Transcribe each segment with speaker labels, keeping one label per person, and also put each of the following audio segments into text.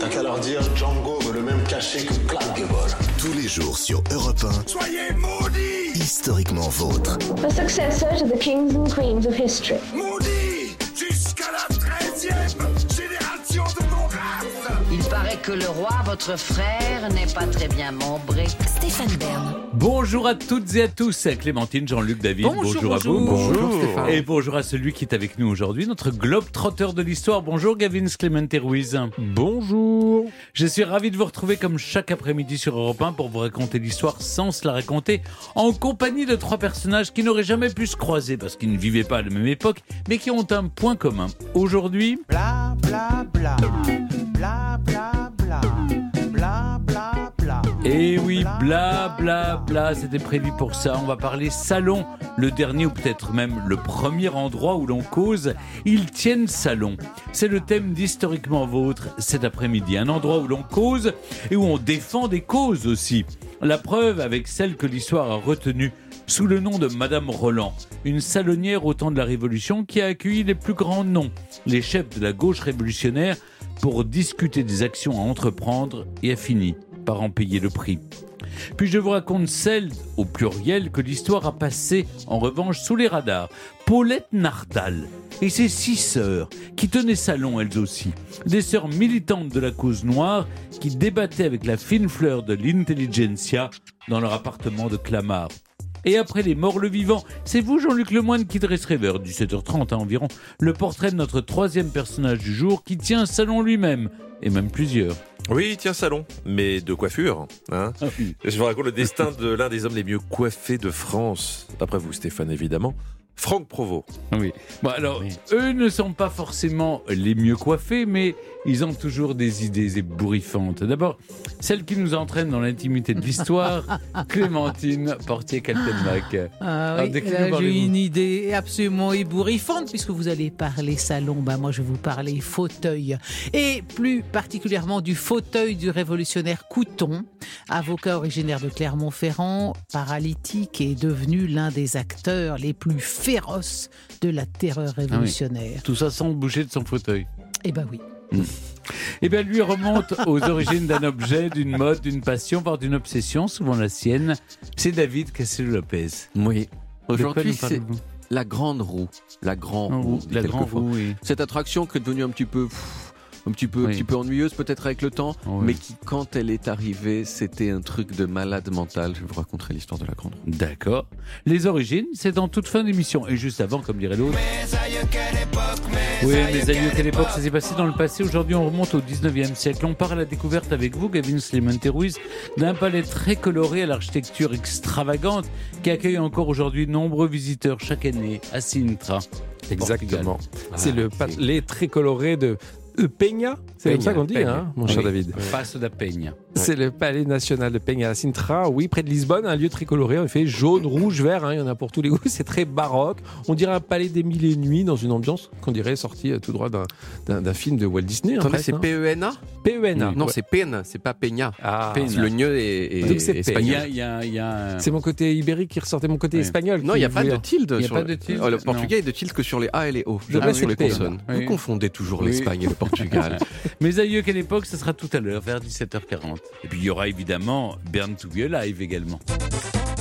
Speaker 1: T'as qu'à leur dire Django veut le même cachet que Clark Gable.
Speaker 2: Tous les jours sur Europe 1.
Speaker 1: Soyez maudits
Speaker 2: Historiquement vôtre.
Speaker 3: The successor to the kings and queens of history.
Speaker 1: Maudits
Speaker 4: que le roi, votre frère, n'est pas très bien membré.
Speaker 5: Stéphane Bern.
Speaker 6: Bonjour à toutes et à tous, Clémentine, Jean-Luc, David,
Speaker 5: Bonjour,
Speaker 6: à vous.
Speaker 5: bonjour.
Speaker 7: Stéphane.
Speaker 6: Et bonjour à celui qui est avec nous aujourd'hui, notre globe trotteur de l'histoire. Bonjour Gavin Clémente Ruiz.
Speaker 7: Bonjour.
Speaker 6: Je suis ravi de vous retrouver comme chaque après-midi sur Europe 1 pour vous raconter l'histoire sans se la raconter, en compagnie de trois personnages qui n'auraient jamais pu se croiser parce qu'ils ne vivaient pas à la même époque, mais qui ont un point commun. Aujourd'hui,
Speaker 8: bla bla. Bla bla bla.
Speaker 6: Et Eh oui, bla bla bla, c'était prévu pour ça. On va parler salon, le dernier ou peut-être même le premier endroit où l'on cause. Ils tiennent salon. C'est le thème d'Historiquement Vôtre cet après-midi. Un endroit où l'on cause et où on défend des causes aussi. La preuve avec celle que l'histoire a retenue sous le nom de Madame Roland, une salonnière au temps de la Révolution qui a accueilli les plus grands noms, les chefs de la gauche révolutionnaire, pour discuter des actions à entreprendre et a fini par en payer le prix. Puis je vous raconte celle, au pluriel, que l'histoire a passée en revanche sous les radars. Paulette Nardal et ses six sœurs, qui tenaient salon elles aussi. Des sœurs militantes de la cause noire qui débattaient avec la fine fleur de l'intelligentsia dans leur appartement de Clamart. Et après les morts, le vivant, c'est vous, Jean-Luc Lemoyne, qui dresserez vers 17h30 hein, environ le portrait de notre troisième personnage du jour qui tient un salon lui-même, et même plusieurs.
Speaker 7: Oui, tiens, salon, mais de coiffure. Hein Je vous raconte le destin de l'un des hommes les mieux coiffés de France. D'après vous, Stéphane, évidemment. Franck Provost.
Speaker 6: Oui. Bon, alors, eux ne sont pas forcément les mieux coiffés, mais ils ont toujours des idées ébouriffantes. D'abord, celle qui nous entraîne dans l'intimité de l'histoire, Clémentine Portier-Kaltenbach.
Speaker 9: Ah oui, j'ai une idée absolument ébouriffante puisque vous allez parler salon. Bah, moi, je vais vous parler fauteuil. Et plus particulièrement du fauteuil du révolutionnaire Couton, avocat originaire de Clermont-Ferrand, paralytique et devenu l'un des acteurs les plus féroces de la terreur révolutionnaire.
Speaker 6: Tout ça sans bouger de son fauteuil.
Speaker 9: Eh ben oui.
Speaker 6: Eh bien, lui remonte aux origines d'un objet, d'une mode, d'une passion, voire d'une obsession, souvent la sienne. C'est David Cassel-Lopez.
Speaker 10: Oui. Aujourd'hui, c'est la grande roue. La grande roue.
Speaker 6: La grande roue, oui.
Speaker 10: Cette attraction qui est devenue un petit peu. pff, un petit peu, un
Speaker 6: Oui.
Speaker 10: petit peu ennuyeuse peut-être avec le temps,
Speaker 6: Oui.
Speaker 10: mais qui, quand elle est arrivée, c'était un truc de malade mental. Je vous raconterai l'histoire de la grande roue.
Speaker 6: D'accord. Les origines, c'est en toute fin d'émission. Et juste avant, comme dirait l'autre. Oui, mes aïeux, quelle époque ça s'est passé dans le passé. Aujourd'hui, on remonte au 19e siècle. On part à la découverte avec vous, Gavin Slimane Ruiz, d'un palais très coloré à l'architecture extravagante qui accueille encore aujourd'hui de nombreux visiteurs chaque année à Sintra.
Speaker 11: Exactement. C'est le palais très coloré de Peña, c'est comme ça qu'on dit,
Speaker 6: Peña.
Speaker 11: hein, mon cher
Speaker 6: Oui.
Speaker 11: David.
Speaker 6: Passo da Peña.
Speaker 11: C'est le palais national de Peña à Sintra, oui, près de Lisbonne, un lieu très coloré, en effet, jaune, rouge, vert, hein, il y en a pour tous les goûts, c'est très baroque. On dirait un palais des mille et une nuits dans une ambiance qu'on dirait sortie euh, tout droit d'un- film de Walt Disney. hein,
Speaker 10: Attendez,
Speaker 11: presque,
Speaker 10: c'est
Speaker 11: hein.
Speaker 10: PENA
Speaker 11: PENA.
Speaker 10: Non,
Speaker 11: ouais.
Speaker 10: c'est Peña, c'est pas Peña.
Speaker 11: Ah,
Speaker 6: Peña.
Speaker 10: Le gneu est, est-
Speaker 11: Donc c'est
Speaker 10: est
Speaker 11: Peña.
Speaker 6: Il y
Speaker 10: espagnol.
Speaker 6: a, il y a- il y a un-
Speaker 11: C'est mon côté ibérique qui ressortait, mon côté espagnol.
Speaker 10: Non, il n'y a pas de tilde.
Speaker 6: Il y a
Speaker 10: sur
Speaker 6: pas
Speaker 10: le-
Speaker 6: de tilde,
Speaker 10: le
Speaker 6: non.
Speaker 10: portugais est de tilde que sur les A et les O.
Speaker 11: Je
Speaker 10: Jamais
Speaker 11: mets
Speaker 10: sur les
Speaker 11: Peña.
Speaker 10: consonnes. Vous confondez toujours l'Espagne et le Portugal.
Speaker 6: Mes aïeux, quelle époque Ce sera tout à l'heure, vers 17h40. Et puis il y aura évidemment Burn to Be Alive également.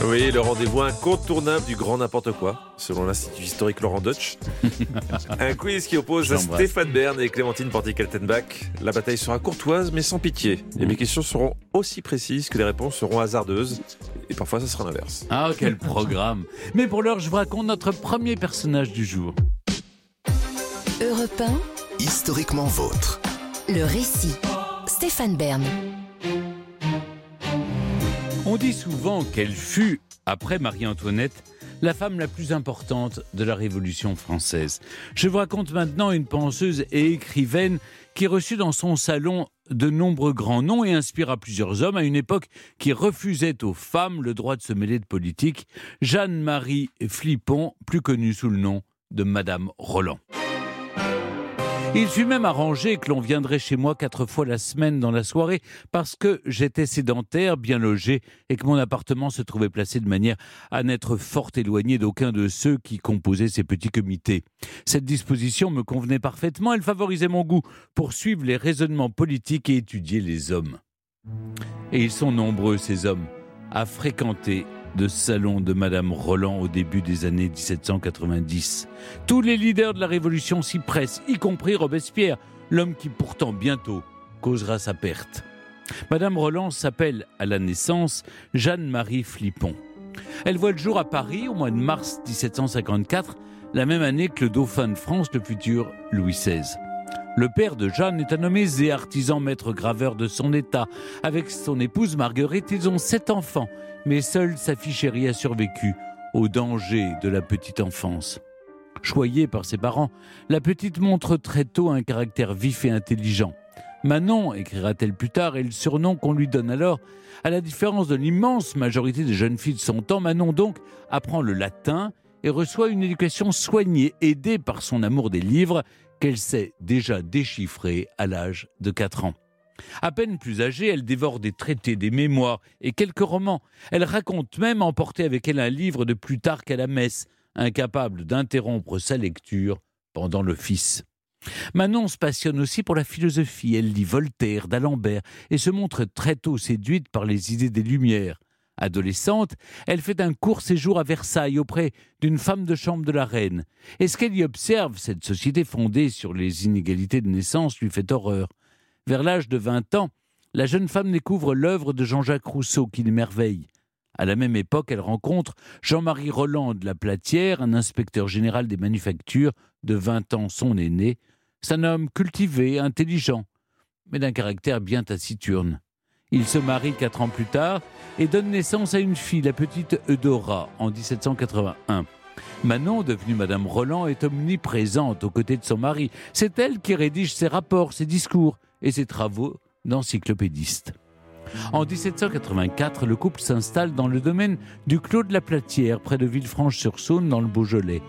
Speaker 7: Oui, le rendez-vous incontournable du grand n'importe quoi, selon l'Institut historique Laurent Deutsch. Un quiz qui oppose. Stéphane Bern et Clémentine Portier-Kaltenbach. La bataille sera courtoise, mais sans pitié. Et mes questions seront aussi précises que les réponses seront hasardeuses. Et parfois, ça sera l'inverse.
Speaker 6: Ah, quel programme Mais pour l'heure, je vous raconte notre premier personnage du jour.
Speaker 5: Europe
Speaker 2: Historiquement vôtre.
Speaker 5: 1, le récit. Stéphane Bern.
Speaker 6: On dit souvent qu'elle fut, après Marie-Antoinette, la femme la plus importante de la Révolution française. Je vous raconte maintenant une penseuse et écrivaine qui reçut dans son salon de nombreux grands noms et inspira plusieurs hommes à une époque qui refusait aux femmes le droit de se mêler de politique, Jeanne-Marie Flippon, plus connue sous le nom de Madame Roland. Il fut même arrangé que l'on viendrait chez moi quatre fois la semaine dans la soirée parce que j'étais sédentaire, bien logé et que mon appartement se trouvait placé de manière à n'être fort éloigné d'aucun de ceux qui composaient ces petits comités. Cette disposition me convenait parfaitement, elle favorisait mon goût pour suivre les raisonnements politiques et étudier les hommes. Et ils sont nombreux, ces hommes, à fréquenter de salon de Madame Roland au début des années 1790. Tous les leaders de la Révolution s'y pressent, y compris Robespierre, l'homme qui pourtant bientôt causera sa perte. Madame Roland s'appelle à la naissance Jeanne-Marie Flippon. Elle voit le jour à Paris au mois de mars 1754, la même année que le dauphin de France, le futur Louis XVI. Le père de Jeanne est un homme aisé, artisan maître graveur de son état. Avec son épouse Marguerite, ils ont sept enfants, mais seule sa fille chérie a survécu au danger de la petite enfance. Choyée par ses parents, la petite montre très tôt un caractère vif et intelligent. Manon, écrira-t-elle plus tard, est le surnom qu'on lui donne alors. À la différence de l'immense majorité des jeunes filles de son temps, Manon donc apprend le latin et reçoit une éducation soignée, aidée par son amour des livres qu'elle sait déjà déchiffrer à l'âge de 4 ans. À peine plus âgée, elle dévore des traités, des mémoires et quelques romans. Elle raconte même emporter avec elle un livre de Plutarque à la messe, incapable d'interrompre sa lecture pendant l'office. Manon se passionne aussi pour la philosophie. Elle lit Voltaire, d'Alembert et se montre très tôt séduite par les idées des Lumières. Adolescente, elle fait un court séjour à Versailles auprès d'une femme de chambre de la reine. Et ce qu'elle y observe, cette société fondée sur les inégalités de naissance, lui fait horreur? Vers l'âge de 20 ans, la jeune femme découvre l'œuvre de Jean-Jacques Rousseau qui l'émerveille. À la même époque, elle rencontre Jean-Marie Roland de la Platière, un inspecteur général des manufactures, de 20 ans son aîné. C'est un homme cultivé, intelligent, mais d'un caractère bien taciturne. Il se marie quatre ans plus tard et donne naissance à une fille, la petite Eudora, en 1781. Manon, devenue Madame Roland, est omniprésente aux côtés de son mari. C'est elle qui rédige ses rapports, ses discours et ses travaux d'encyclopédiste. En 1784, le couple s'installe dans le domaine du Clos de la Platière, près de Villefranche-sur-Saône, dans le Beaujolais.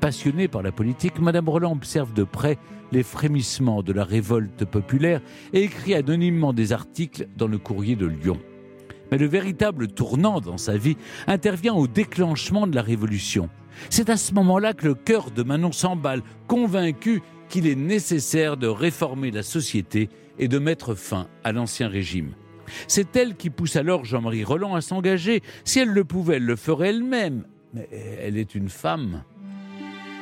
Speaker 6: Passionnée par la politique, Madame Roland observe de près les frémissements de la révolte populaire et écrit anonymement des articles dans le courrier de Lyon. Mais le véritable tournant dans sa vie intervient au déclenchement de la Révolution. C'est à ce moment-là que le cœur de Manon s'emballe, convaincu qu'il est nécessaire de réformer la société et de mettre fin à l'Ancien Régime. C'est elle qui pousse alors Jean-Marie Roland à s'engager. Si elle le pouvait, elle le ferait elle-même. Mais elle est une femme.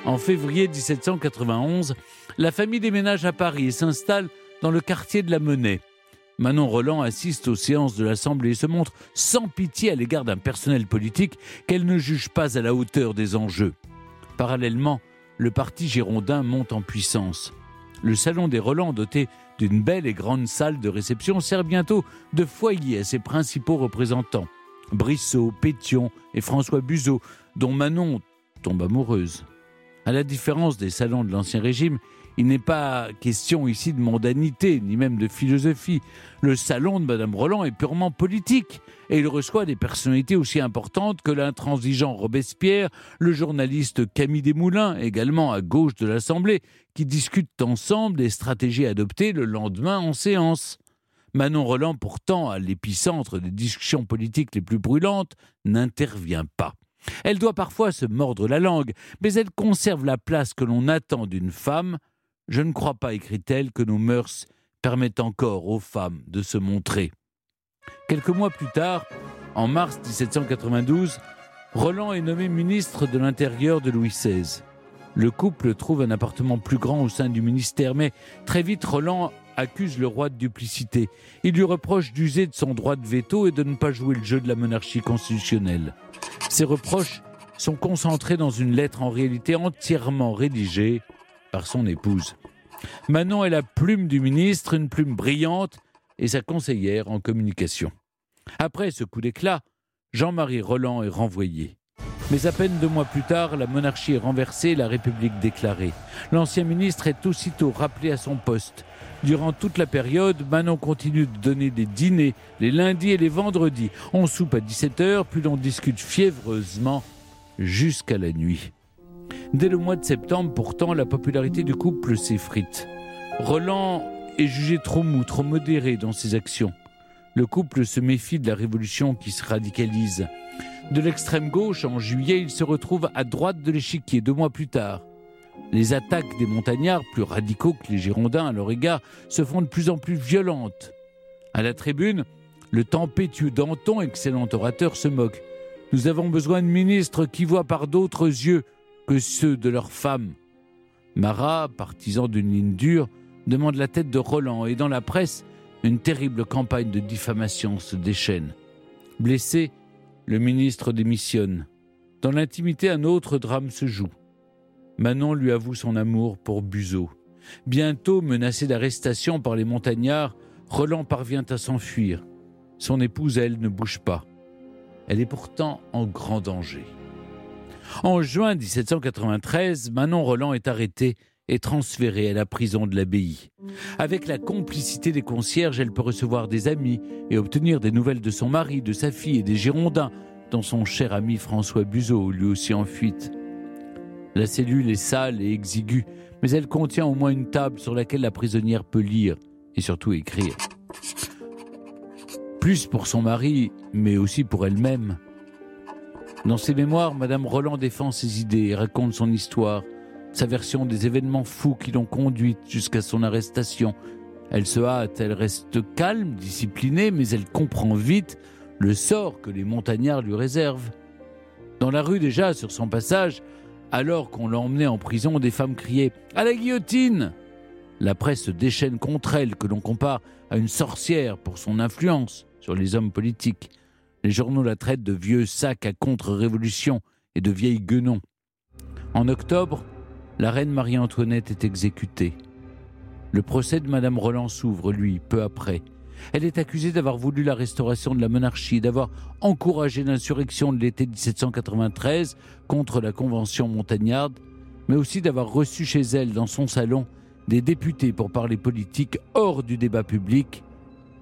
Speaker 6: En février 1791, la famille déménage à Paris et s'installe dans le quartier de la Monnaie. Manon Roland assiste aux séances de l'Assemblée et se montre sans pitié à l'égard d'un personnel politique qu'elle ne juge pas à la hauteur des enjeux. Parallèlement, le parti girondin monte en puissance. Le salon des Roland, doté d'une belle et grande salle de réception, sert bientôt de foyer à ses principaux représentants. Brissot, Pétion et François Buzot, dont Manon tombe amoureuse. À la différence des salons de l'Ancien Régime, il n'est pas question ici de mondanité, ni même de philosophie. Le salon de Madame Roland est purement politique, et il reçoit des personnalités aussi importantes que l'intransigeant Robespierre, le journaliste Camille Desmoulins, également à gauche de l'Assemblée, qui discutent ensemble des stratégies adoptées le lendemain en séance. Manon Roland, pourtant à l'épicentre des discussions politiques les plus brûlantes, n'intervient pas. Elle doit parfois se mordre la langue, mais elle conserve la place que l'on attend d'une femme. Je ne crois pas, écrit-elle, que nos mœurs permettent encore aux femmes de se montrer. Quelques mois plus tard, en mars 1792, Roland est nommé ministre de l'Intérieur de Louis XVI. Le couple trouve un appartement plus grand au sein du ministère, mais très vite Roland accuse le roi de duplicité. Il lui reproche d'user de son droit de veto et de ne pas jouer le jeu de la monarchie constitutionnelle. Ces reproches sont concentrés dans une lettre en réalité entièrement rédigée par son épouse. Manon est la plume du ministre, une plume brillante, et sa conseillère en communication. Après ce coup d'éclat, Jean-Marie Roland est renvoyé. Mais à peine deux mois plus tard, la monarchie est renversée la République déclarée. L'ancien ministre est aussitôt rappelé à son poste. Durant toute la période, Manon continue de donner des dîners les lundis et les vendredis. On soupe à 17h, puis l'on discute fiévreusement jusqu'à la nuit. Dès le mois de septembre, pourtant, la popularité du couple s'effrite. Roland est jugé trop mou, trop modéré dans ses actions. Le couple se méfie de la révolution qui se radicalise. De l'extrême gauche, en juillet, il se retrouve à droite de l'échiquier deux mois plus tard. Les attaques des montagnards, plus radicaux que les Girondins à leur égard, se font de plus en plus violentes. À la tribune, le tempétueux Danton, excellent orateur, se moque. Nous avons besoin de ministres qui voient par d'autres yeux que ceux de leurs femmes. Marat, partisan d'une ligne dure, demande la tête de Roland et dans la presse, une terrible campagne de diffamation se déchaîne. Blessé, le ministre démissionne. Dans l'intimité, un autre drame se joue. Manon lui avoue son amour pour Buzeau. Bientôt menacé d'arrestation par les montagnards, Roland parvient à s'enfuir. Son épouse, elle, ne bouge pas. Elle est pourtant en grand danger. En juin 1793, Manon Roland est arrêtée et transférée à la prison de l'abbaye. Avec la complicité des concierges, elle peut recevoir des amis et obtenir des nouvelles de son mari, de sa fille et des Girondins, dont son cher ami François Buzeau, lui aussi en fuite. La cellule est sale et exiguë, mais elle contient au moins une table sur laquelle la prisonnière peut lire et surtout écrire. Plus pour son mari, mais aussi pour elle-même. Dans ses mémoires, Madame Roland défend ses idées et raconte son histoire, sa version des événements fous qui l'ont conduite jusqu'à son arrestation. Elle se hâte, elle reste calme, disciplinée, mais elle comprend vite le sort que les montagnards lui réservent. Dans la rue déjà, sur son passage, alors qu'on l'emmenait en prison, des femmes criaient ⁇ À la guillotine !⁇ La presse se déchaîne contre elle, que l'on compare à une sorcière pour son influence sur les hommes politiques. Les journaux la traitent de vieux sac à contre-révolution et de vieille guenon. En octobre, la reine Marie-Antoinette est exécutée. Le procès de Madame Roland s'ouvre, lui, peu après. Elle est accusée d'avoir voulu la restauration de la monarchie, d'avoir encouragé l'insurrection de l'été 1793 contre la Convention montagnarde, mais aussi d'avoir reçu chez elle, dans son salon, des députés pour parler politique hors du débat public,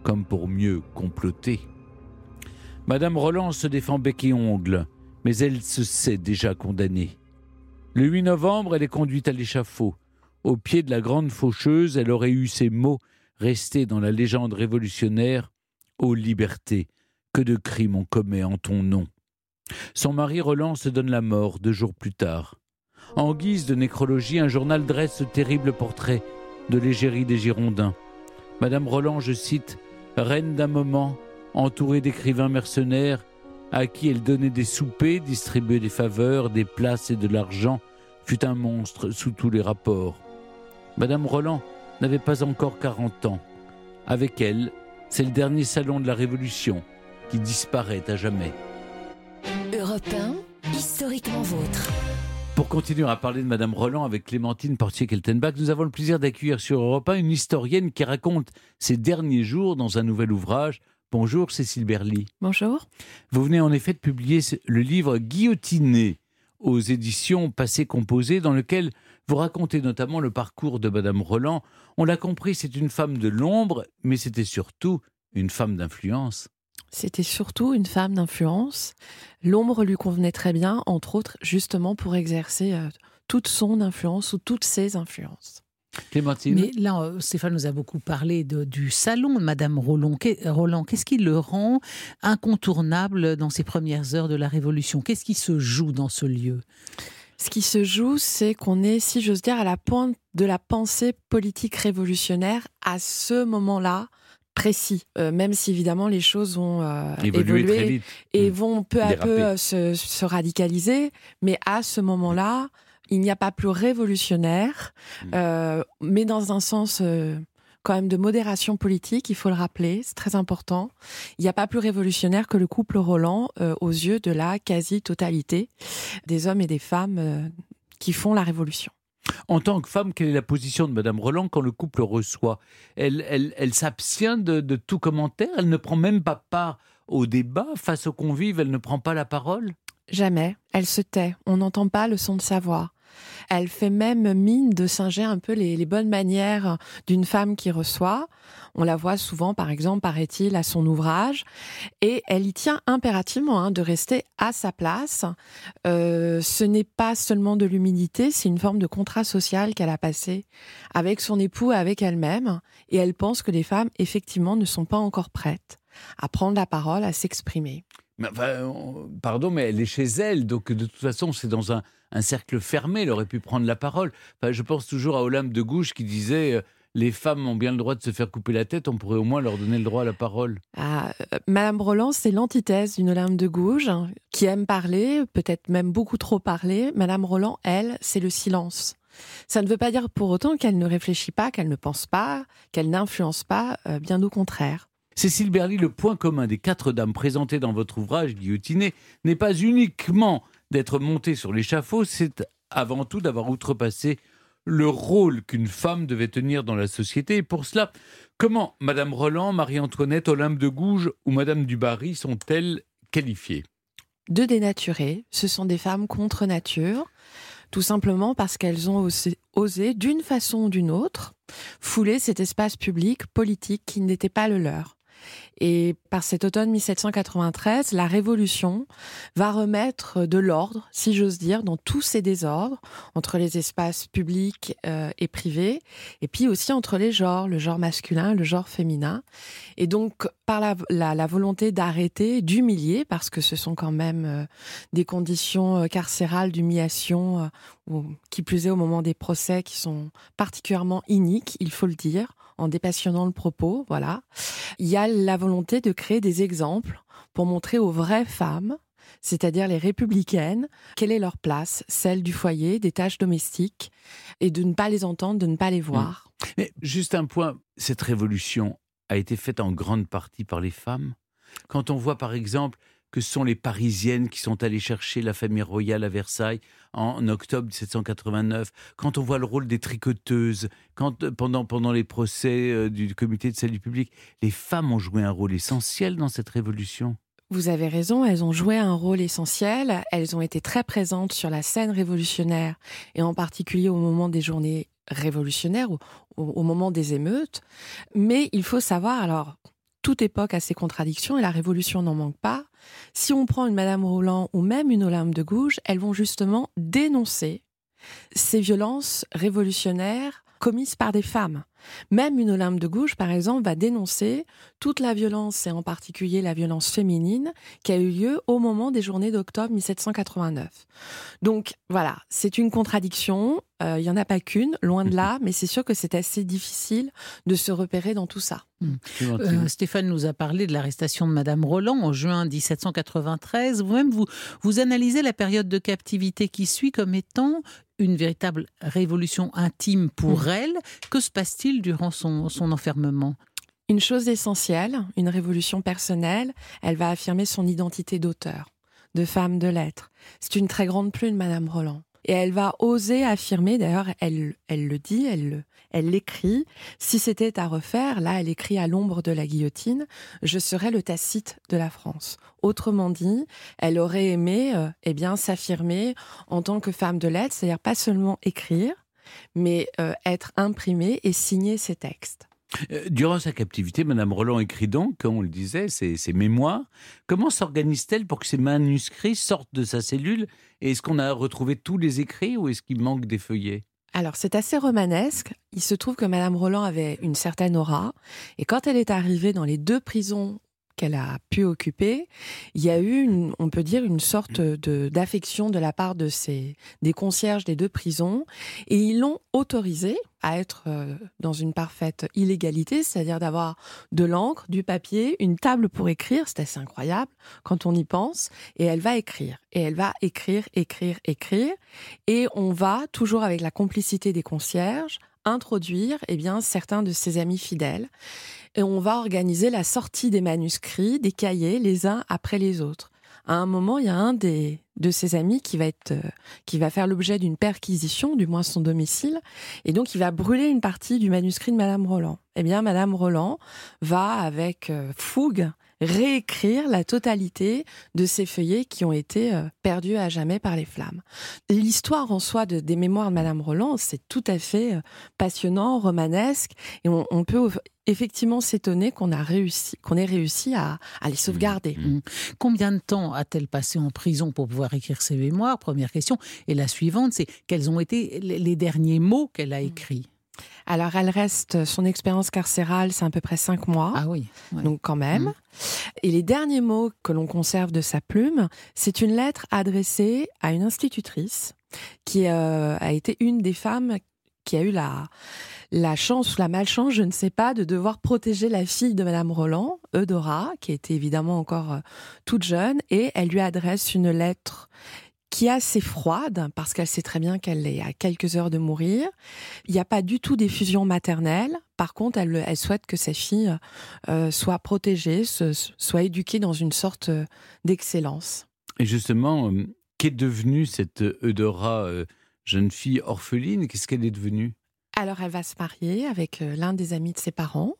Speaker 6: comme pour mieux comploter. Madame Roland se défend bec et ongle, mais elle se sait déjà condamnée. Le 8 novembre, elle est conduite à l'échafaud. Au pied de la grande faucheuse, elle aurait eu ces mots restés dans la légende révolutionnaire Ô liberté, que de crimes on commet en ton nom. Son mari Roland se donne la mort deux jours plus tard. En guise de nécrologie, un journal dresse ce terrible portrait de l'égérie des Girondins. Madame Roland, je cite, reine d'un moment, entourée d'écrivains mercenaires, à qui elle donnait des soupers, distribuait des faveurs, des places et de l'argent, fut un monstre sous tous les rapports. Madame Roland n'avait pas encore 40 ans. Avec elle, c'est le dernier salon de la Révolution qui disparaît à jamais.
Speaker 5: Europe 1, historiquement vôtre.
Speaker 6: Pour continuer à parler de Madame Roland avec Clémentine Portier-Keltenbach, nous avons le plaisir d'accueillir sur Europe 1 une historienne qui raconte ses derniers jours dans un nouvel ouvrage. Bonjour Cécile Berly.
Speaker 12: Bonjour.
Speaker 6: Vous venez en effet de publier le livre Guillotiné aux éditions Passé Composé dans lequel vous racontez notamment le parcours de Madame Roland. On l'a compris, c'est une femme de l'ombre, mais c'était surtout une femme d'influence.
Speaker 12: C'était surtout une femme d'influence. L'ombre lui convenait très bien, entre autres, justement pour exercer euh, toute son influence ou toutes ses influences.
Speaker 6: Clémentine
Speaker 9: Mais là, euh, Stéphane nous a beaucoup parlé de- du salon de Madame Roland. Qu'est- Roland. Qu'est-ce qui le rend incontournable dans ces premières heures de la Révolution? Qu'est-ce qui se joue dans ce lieu?
Speaker 12: Ce qui se joue, c'est qu'on est, si j'ose dire, à la pointe de la pensée politique révolutionnaire à ce moment-là précis, Euh, même si évidemment les choses vont euh,
Speaker 6: Évoluer
Speaker 12: évoluer
Speaker 6: très vite.
Speaker 12: et
Speaker 6: Mm.
Speaker 12: vont peu à
Speaker 6: Déraper.
Speaker 12: peu euh, se, se radicaliser, mais à ce moment-là, il n'y a pas plus révolutionnaire,
Speaker 6: Mm.
Speaker 12: euh, mais dans un sens euh, quand même de modération politique, il faut le rappeler, c'est très important. Il n'y a pas plus révolutionnaire que le couple Roland euh, aux yeux de la quasi-totalité des hommes et des femmes qui font la révolution.
Speaker 6: En tant que femme, quelle est la position de Madame Roland quand le couple reçoit? Elle, elle, elle s'abstient de, de tout commentaire? Elle ne prend même pas part au débat face aux convives? Elle ne prend pas la parole?
Speaker 12: Jamais. Elle se tait. On n'entend pas le son de sa voix. Elle fait même mine de singer un peu les, bonnes manières d'une femme qui reçoit. On la voit souvent, par exemple, paraît-il, à son ouvrage. Et elle y tient impérativement hein, de rester à sa place. Euh, ce n'est pas seulement de l'humilité, c'est une forme de contrat social qu'elle a passé avec son époux et avec elle-même. Et elle pense que les femmes, effectivement, ne sont pas encore prêtes à prendre la parole, à s'exprimer.
Speaker 6: Mais enfin, on- pardon, mais elle est chez elle, donc de toute façon, c'est dans un, un cercle fermé, elle aurait pu prendre la parole. Enfin, je pense toujours à Olympe de Gouges qui disait euh, Les femmes ont bien le droit de se faire couper la tête, on pourrait au moins leur donner le droit à la parole.
Speaker 12: Ah, euh, Madame Roland, c'est l'antithèse d'une Olympe de Gouges hein, qui aime parler, peut-être même beaucoup trop parler. Madame Roland, elle, c'est le silence. Ça ne veut pas dire pour autant qu'elle ne réfléchit pas, qu'elle ne pense pas, qu'elle n'influence pas, euh, bien au contraire.
Speaker 6: Cécile Berly, le point commun des quatre dames présentées dans votre ouvrage Guillotiné n'est pas uniquement d'être montée sur l'échafaud, c'est avant tout d'avoir outrepassé le rôle qu'une femme devait tenir dans la société. Et pour cela, comment Madame Roland, Marie-Antoinette, Olympe de Gouges ou Madame du Barry sont-elles qualifiées?
Speaker 12: Deux dénaturées, ce sont des femmes contre nature, tout simplement parce qu'elles ont osé, d'une façon ou d'une autre, fouler cet espace public politique qui n'était pas le leur. Et par cet automne 1793, la Révolution va remettre de l'ordre, si j'ose dire, dans tous ces désordres, entre les espaces publics euh, et privés, et puis aussi entre les genres, le genre masculin, le genre féminin. Et donc, par la, la, la volonté d'arrêter, d'humilier, parce que ce sont quand même euh, des conditions euh, carcérales d'humiliation, euh, qui plus est au moment des procès, qui sont particulièrement iniques, il faut le dire, en dépassionnant le propos, voilà. Il y a la volonté de créer des exemples pour montrer aux vraies femmes, c'est-à-dire les républicaines, quelle est leur place, celle du foyer, des tâches domestiques, et de ne pas les entendre, de ne pas les voir.
Speaker 6: Mais juste un point, cette révolution a été faite en grande partie par les femmes. Quand on voit par exemple que sont les Parisiennes qui sont allées chercher la famille royale à Versailles en octobre 1789, quand on voit le rôle des tricoteuses, quand euh, pendant, pendant les procès euh, du comité de salut public, les femmes ont joué un rôle essentiel dans cette révolution.
Speaker 12: Vous avez raison, elles ont joué un rôle essentiel, elles ont été très présentes sur la scène révolutionnaire, et en particulier au moment des journées révolutionnaires, au- au moment des émeutes. Mais il faut savoir, alors, toute époque a ses contradictions, et la révolution n'en manque pas. Si on prend une Madame Roland ou même une Olympe de Gouges, elles vont justement dénoncer ces violences révolutionnaires commises par des femmes. Même une Olympe de Gouges, par exemple, va dénoncer toute la violence, et en particulier la violence féminine, qui a eu lieu au moment des journées d'octobre 1789. Donc voilà, c'est une contradiction. Euh, Il n'y en a pas qu'une, loin de là, mais c'est sûr que c'est assez difficile de se repérer dans tout ça.
Speaker 9: Euh, Stéphane nous a parlé de l'arrestation de Madame Roland en juin 1793. Vous-même, vous, vous analysez la période de captivité qui suit comme étant une véritable révolution intime pour elle. Que se passe-t-il durant son, son enfermement?
Speaker 12: Une chose essentielle, une révolution personnelle, elle va affirmer son identité d'auteur, de femme de lettres. C'est une très grande plume, Madame Roland. Et elle va oser affirmer, d'ailleurs, elle, elle le dit, elle le- elle l'écrit. Si c'était à refaire, là, elle écrit à l'ombre de la guillotine, je serais le Tacite de la France. Autrement dit, elle aurait aimé, euh, eh bien, s'affirmer en tant que femme de lettres, c'est-à-dire pas seulement écrire, mais euh, être imprimée et signer ses textes.
Speaker 6: Euh, Durant sa captivité, Madame Roland écrit donc, comme on le disait, ses, ses mémoires. Comment s'organise-t-elle pour que ces manuscrits sortent de sa cellule Et est-ce qu'on a retrouvé tous les écrits ou est-ce qu'il manque des feuillets?
Speaker 12: Alors, c'est assez romanesque. Il se trouve que Madame Roland avait une certaine aura. Et quand elle est arrivée dans les deux prisons qu'elle a pu occuper, il y a eu, on peut dire, une sorte de d'affection de la part de ces, des concierges des deux prisons. Et ils l'ont autorisée à être euh, dans une parfaite illégalité, c'est-à-dire d'avoir de l'encre, du papier, une table pour écrire. C'est assez incroyable quand on y pense. Et elle va écrire. Et elle va écrire, écrire, écrire. Et on va, toujours avec la complicité des concierges, introduire eh bien, certains de ses amis fidèles. Et on va organiser la sortie des manuscrits, des cahiers, les uns après les autres. À un moment, il y a un des, de ses amis qui va, être, euh, qui va faire l'objet d'une perquisition, du moins son domicile, et donc il va brûler une partie du manuscrit de Madame Roland. Eh bien, Madame Roland va, avec euh, fougue, réécrire la totalité de ces feuillets qui ont été euh, perdus à jamais par les flammes. L'histoire en soi de, des mémoires de Madame Roland, c'est tout à fait euh, passionnant, romanesque, et on, on peut effectivement s'étonner qu'on a réussi, qu'on ait réussi à, à les sauvegarder.
Speaker 9: Mmh. Combien de temps a-t-elle passé en prison pour pouvoir écrire ses mémoires? Première question. Et la suivante, c'est quels ont été les les derniers mots qu'elle a écrits?
Speaker 12: Alors, elle reste, son expérience carcérale, c'est à peu près cinq mois.
Speaker 9: Ah oui. ouais.
Speaker 12: Donc, quand même.
Speaker 9: Mhm.
Speaker 12: Et les derniers mots que l'on conserve de sa plume, c'est une lettre adressée à une institutrice qui euh, a été une des femmes qui a eu la, la chance ou la malchance, je ne sais pas, de devoir protéger la fille de Madame Roland, Eudora, qui était évidemment encore euh, toute jeune, et elle lui adresse une lettre qui est assez froide, parce qu'elle sait très bien qu'elle est à quelques heures de mourir. Il n'y a pas du tout d'effusion maternelle. Par contre, elle, elle souhaite que sa fille euh, soit protégée, se- soit éduquée dans une sorte euh, d'excellence.
Speaker 6: Et justement, euh, qu'est devenue cette Eudora, euh, jeune fille orpheline? Qu'est-ce qu'elle est devenue?
Speaker 12: Alors, elle va se marier avec l'un des amis de ses parents.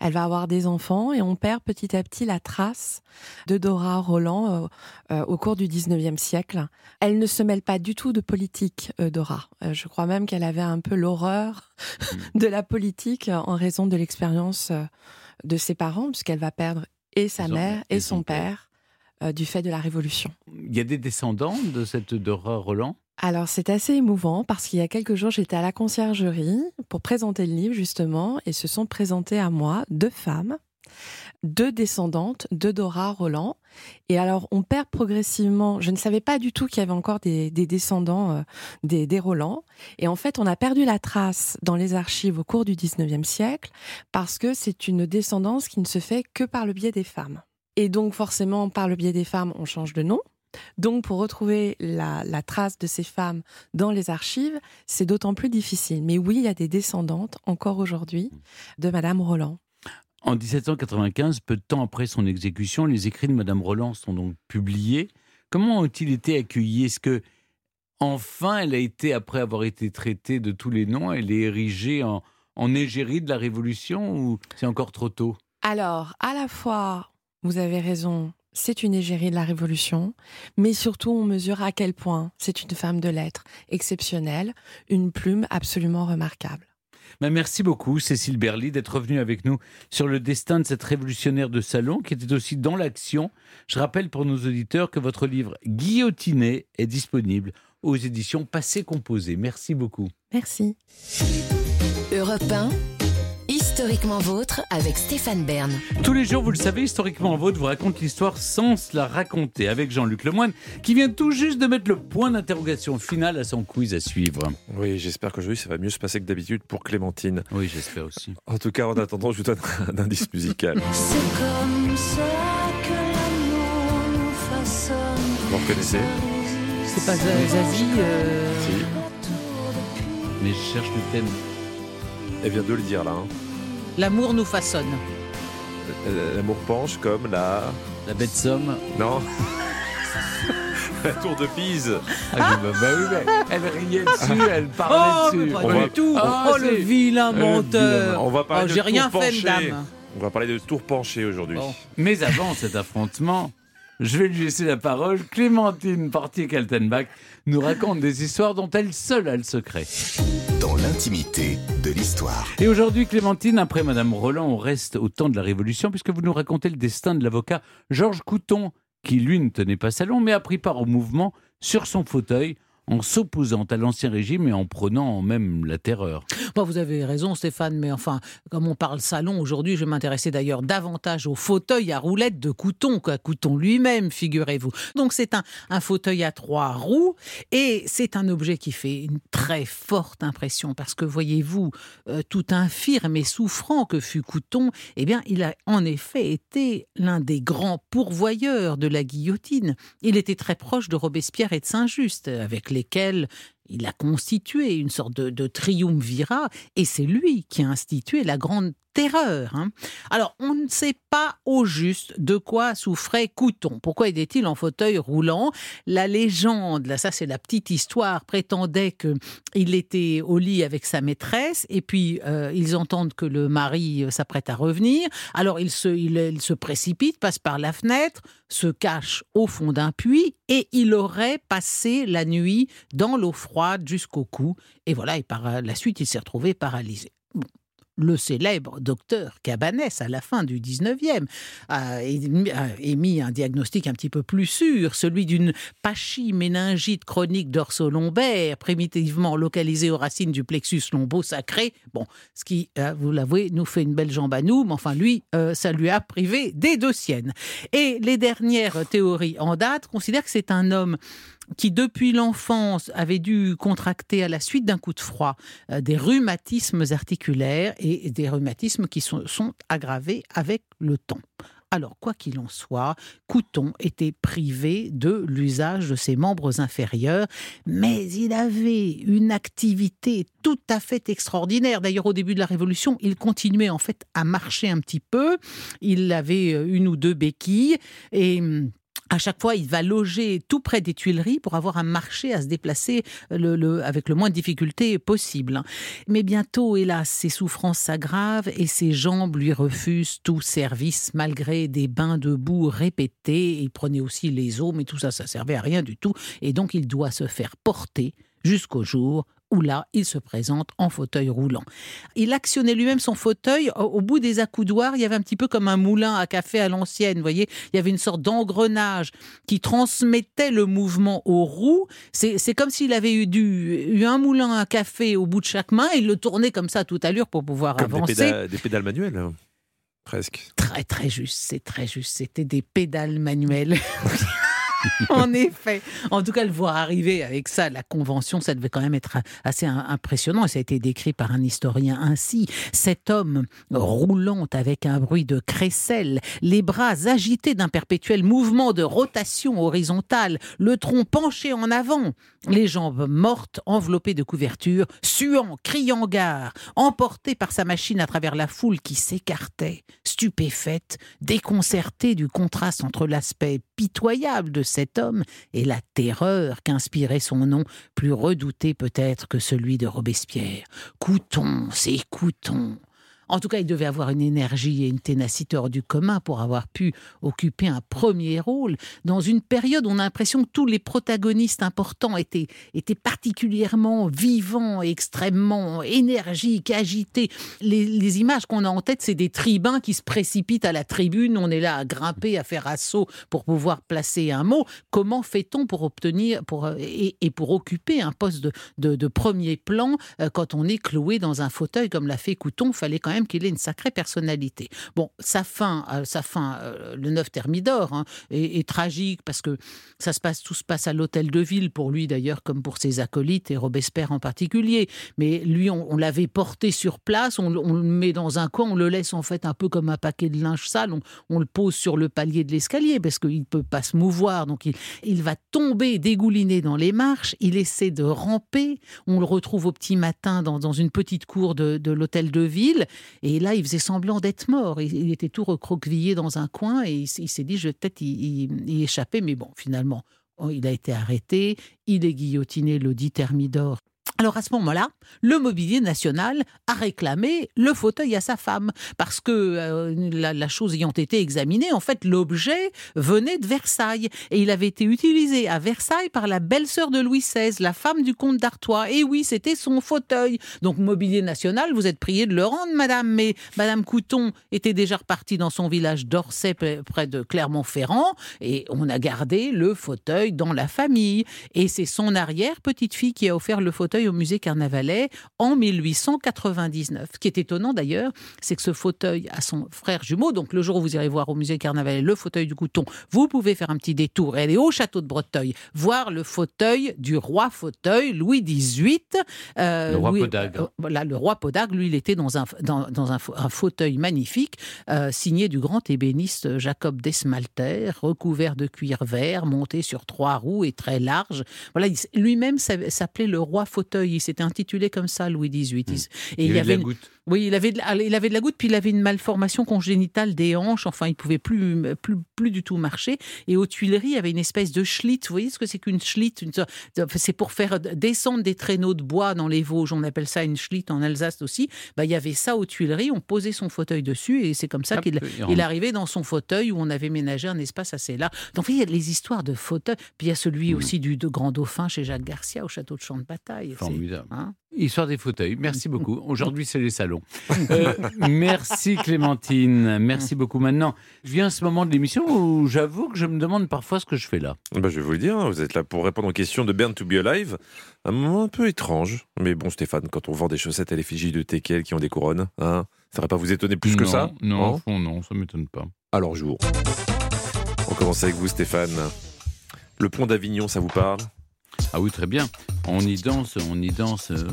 Speaker 12: Elle va avoir des enfants et on perd petit à petit la trace de Dora Roland euh, euh, au cours du 19e siècle. Elle ne se mêle pas du tout de politique, euh, Dora. Euh, je crois même qu'elle avait un peu l'horreur de la politique en raison de l'expérience de ses parents, puisqu'elle va perdre et sa mère
Speaker 6: et son
Speaker 12: père du fait de la Révolution.
Speaker 6: Il y a des descendants de cette Eudora Roland?
Speaker 12: Alors, c'est assez émouvant parce qu'il y a quelques jours, j'étais à la conciergerie pour présenter le livre, justement, et se sont présentées à moi deux femmes, deux descendantes de Dora Roland. Et alors, on perd progressivement. Je ne savais pas du tout qu'il y avait encore des, des descendants euh, des, des Roland. Et en fait, on a perdu la trace dans les archives au cours du 19e siècle parce que c'est une descendance qui ne se fait que par le biais des femmes. Et donc, forcément, par le biais des femmes, on change de nom. Donc, pour retrouver la, la trace de ces femmes dans les archives, c'est d'autant plus difficile. Mais oui, il y a des descendantes, encore aujourd'hui, de Madame Roland.
Speaker 6: En 1795, peu de temps après son exécution, les écrits de Madame Roland sont donc publiés. Comment ont-ils été accueillis? Est-ce que, enfin, elle a été, après avoir été traitée de tous les noms, elle est érigée en, en égérie de la Révolution ou c'est encore trop tôt?
Speaker 12: Alors, à la fois, vous avez raison, c'est une égérie de la Révolution, mais surtout, on mesure à quel point c'est une femme de lettres exceptionnelle, une plume absolument remarquable.
Speaker 6: Ben, merci beaucoup, Cécile Berly, d'être revenue avec nous sur le destin de cette révolutionnaire de salon qui était aussi dans l'action. Je rappelle pour nos auditeurs que votre livre Guillotiné est disponible aux éditions Passé Composé. Merci beaucoup.
Speaker 12: Merci.
Speaker 5: Europe 1, historiquement vôtre avec Stéphane Bern.
Speaker 6: Tous les jours, vous le savez, historiquement vôtre vous raconte l'histoire sans se la raconter avec Jean-Luc Lemoine qui vient tout juste de mettre le point d'interrogation final à son quiz à suivre.
Speaker 7: Oui, j'espère qu'aujourd'hui ça va mieux se passer que d'habitude pour Clémentine.
Speaker 6: Oui, j'espère aussi.
Speaker 7: En tout cas, en attendant, je vous donne un indice musical.
Speaker 13: C'est comme ça que l'amour nous façonne.
Speaker 7: Vous reconnaissez?
Speaker 9: C'est pas Zazie euh,
Speaker 7: Si.
Speaker 6: Mais je cherche le thème.
Speaker 7: Elle vient de le dire là. hein.
Speaker 9: L'amour nous façonne.
Speaker 7: Euh, L'amour penche comme la.
Speaker 6: La bête somme
Speaker 7: Non. la tour de Pise.
Speaker 6: Ah, bah, bah oui, mais elle riait dessus, elle parlait
Speaker 9: Oh, mais
Speaker 6: dessus.
Speaker 9: pas
Speaker 7: On
Speaker 9: du
Speaker 7: va-
Speaker 9: tout.
Speaker 6: Ah,
Speaker 9: oh, le
Speaker 6: si.
Speaker 9: vilain
Speaker 7: Euh,
Speaker 9: menteur.
Speaker 7: On va parler
Speaker 9: Oh,
Speaker 7: de
Speaker 9: J'ai
Speaker 7: tour
Speaker 9: rien fait,
Speaker 7: penché.
Speaker 9: madame.
Speaker 7: On va parler de tour penché aujourd'hui.
Speaker 6: Bon. Mais avant cet affrontement, je vais lui laisser la parole. Clémentine Portier-Kaltenbach nous raconte des histoires dont elle seule a le secret.
Speaker 2: Dans l'intimité de l'histoire.
Speaker 6: Et aujourd'hui, Clémentine, après Madame Roland, on reste au temps de la Révolution, puisque vous nous racontez le destin de l'avocat Georges Couton, qui lui ne tenait pas salon, mais a pris part au mouvement sur son fauteuil, en s'opposant à l'ancien régime et en prenant même la terreur.
Speaker 9: Bon, vous avez raison, Stéphane, mais enfin, comme on parle salon aujourd'hui, je m'intéressais d'ailleurs davantage au fauteuil à roulettes de Couton qu'à Couton lui-même, figurez-vous. Donc c'est un, fauteuil à trois roues et c'est un objet qui fait une très forte impression parce que voyez-vous, euh, tout infirme et souffrant que fut Couton, eh bien, il a en effet été l'un des grands pourvoyeurs de la guillotine. Il était très proche de Robespierre et de Saint-Just, avec lesquels il a constitué une sorte de, de triumvirat, et c'est lui qui a institué la grande terreur. hein. Alors, on ne sait pas au juste de quoi souffrait Couton. Pourquoi était-il en fauteuil roulant? La légende, ça c'est la petite histoire, prétendait qu'il était au lit avec sa maîtresse et puis euh, ils entendent que le mari euh, s'apprête à revenir. Alors il se, il se précipite, passe par la fenêtre, se cache au fond d'un puits et il aurait passé la nuit dans l'eau froide jusqu'au cou. Et voilà, et par la suite, il s'est retrouvé paralysé. Le célèbre docteur Cabanès, à la fin du 19e, a émis a émis un diagnostic un petit peu plus sûr, celui d'une pachyméningite chronique dorso-lombaire, primitivement localisée aux racines du plexus lombo-sacré. Bon, ce qui, euh, vous l'avouez, nous fait une belle jambe à nous, mais enfin, lui, euh, ça lui a privé des deux siennes. Et les dernières théories en date considèrent que c'est un homme qui, depuis l'enfance, avait dû contracter à la suite d'un coup de froid euh, des rhumatismes articulaires et des rhumatismes qui sont, sont aggravés avec le temps. Alors, quoi qu'il en soit, Couton était privé de l'usage de ses membres inférieurs, mais il avait une activité tout à fait extraordinaire. D'ailleurs, au début de la Révolution, il continuait en fait à marcher un petit peu. Il avait euh, une ou deux béquilles et hum, à chaque fois, il va loger tout près des Tuileries pour avoir un marché à se déplacer le- avec le moins de difficultés possible. Mais bientôt, hélas, ses souffrances s'aggravent et ses jambes lui refusent tout service malgré des bains de boue répétés. Il prenait aussi les eaux, mais tout ça, ça servait à rien du tout. Et donc, il doit se faire porter jusqu'au jour où là, il se présente en fauteuil roulant. Il actionnait lui-même son fauteuil. Au, bout des accoudoirs, il y avait un petit peu comme un moulin à café à l'ancienne. Vous voyez, il y avait une sorte d'engrenage qui transmettait le mouvement aux roues. C'est comme s'il avait eu, du, eu un moulin à café au bout de chaque main. Il le tournait comme ça à toute allure pour pouvoir
Speaker 7: Comme des,
Speaker 9: avancer.
Speaker 7: pédales, des pédales manuelles, hein. presque.
Speaker 9: Très très juste, c'est très juste. C'était des pédales manuelles. en effet. En tout cas, le voir arriver avec ça, la convention, ça devait quand même être assez im- impressionnant. Et ça a été décrit par un historien ainsi. Cet homme roulant avec un bruit de crécelle, les bras agités d'un perpétuel mouvement de rotation horizontale, le tronc penché en avant, les jambes mortes, enveloppées de couvertures, suant, criant gare, emporté par sa machine à travers la foule qui s'écartait, stupéfaite, déconcertée du contraste entre l'aspect pitoyable de cet homme et la terreur qu'inspirait son nom, plus redouté peut-être que celui de Robespierre. Couton, c'est. En tout cas, il devait avoir une énergie et une ténacité hors du commun pour avoir pu occuper un premier rôle dans une période où on a l'impression que tous les protagonistes importants étaient, étaient particulièrement vivants, extrêmement énergiques, agités. Les, images qu'on a en tête, c'est des tribuns qui se précipitent à la tribune. On est là à grimper, à faire assaut pour pouvoir placer un mot. Comment fait-on pour obtenir pour, et, et pour occuper un poste de, de- de premier plan euh, quand on est cloué dans un fauteuil comme l'a fait Couton? Fallait quand même qu'il ait une sacrée personnalité. Bon, sa fin, euh, sa fin, euh, le 9 Thermidor, hein, est, tragique parce que ça se passe, tout se passe à l'hôtel de ville pour lui d'ailleurs, comme pour ses acolytes et Robespierre en particulier. Mais lui, on, l'avait porté sur place, on, le- met dans un coin, on le laisse en fait un peu comme un paquet de linge sale, on, le pose sur le palier de l'escalier parce qu'il ne peut pas se mouvoir, donc il, va tomber dégouliné dans les marches, il essaie de ramper, on le retrouve au petit matin dans, une petite cour de l'hôtel de ville, et là il faisait semblant d'être mort, il, il était tout recroquevillé dans un coin, et il, s'est dit je vais peut-être y, y- échapper, mais bon, finalement, oh, il a été arrêté, il est guillotiné le dit Thermidor. Alors à ce moment-là, le mobilier national a réclamé le fauteuil à sa femme parce que euh, la, chose ayant été examinée, en fait, l'objet venait de Versailles et il avait été utilisé à Versailles par la belle-sœur de Louis XVI, la femme du comte d'Artois. Et oui, c'était son fauteuil. Donc mobilier national, vous êtes prié de le rendre, madame. Mais madame Couton était déjà repartie dans son village d'Orsay près près de Clermont-Ferrand et on a gardé le fauteuil dans la famille. Et c'est son arrière-petite-fille qui a offert le fauteuil au musée Carnavalet en 1899. Ce qui est étonnant d'ailleurs, c'est que ce fauteuil a son frère jumeau. Donc le jour où vous irez voir au musée Carnavalet le fauteuil du Couton, vous pouvez faire un petit détour et aller au château de Breteuil voir le fauteuil du roi fauteuil Louis XVIII. Euh,
Speaker 6: Le roi
Speaker 9: Louis-
Speaker 6: Podagre.
Speaker 9: euh, voilà, le roi Podagre, lui, il était dans un, dans, dans un, un fauteuil magnifique, euh, signé du grand ébéniste Jacob Desmalter, recouvert de cuir vert, monté sur trois roues et très large. Voilà, lui-même s'a- s'appelait le roi fauteuil fauteuil. Il s'était intitulé comme ça, Louis XVIII. Il s- Et
Speaker 6: Il avait de la goutte.
Speaker 9: Oui, il avait, de, la- il avait de la goutte, puis il avait une malformation congénitale des hanches. Enfin, il pouvait plus, plus, plus du tout marcher. Et aux Tuileries, il y avait une espèce de schlitt. Vous voyez ce que c'est qu'une schlitt Une C'est pour faire descendre des traîneaux de bois dans les Vosges. On appelle ça une schlitt en Alsace aussi. Bah, il y avait ça aux Tuileries. On posait son fauteuil dessus et c'est comme ça qu'il il arrivait dans son fauteuil où on avait ménagé un espace assez large. Donc, vous voyez, il y a les histoires de fauteuils. Puis il y a celui aussi du de Grand Dauphin chez Jacques Garcia au château de Champ de Bataille. C'est-
Speaker 6: Formidable.
Speaker 9: hein
Speaker 6: Histoire des fauteuils. Merci beaucoup. Aujourd'hui, c'est les salons. Euh, merci Clémentine. Merci beaucoup. Maintenant, je viens à ce moment de l'émission où j'avoue que je me demande parfois ce que je fais là.
Speaker 7: Bah, je vais vous le dire, vous êtes là pour répondre aux questions de Burn to be Alive. Un moment un peu étrange. Mais bon, Stéphane, quand on vend des chaussettes à l'effigie de Tekel qui ont des couronnes, hein, ça va pas vous étonner plus que ça
Speaker 6: Non,
Speaker 7: Hein
Speaker 6: au fond, non, ça m'étonne pas.
Speaker 7: Alors, jour. On commence avec vous, Stéphane. Le pont d'Avignon, ça vous parle?
Speaker 6: Ah oui, très bien. On y danse, on y danse. euh,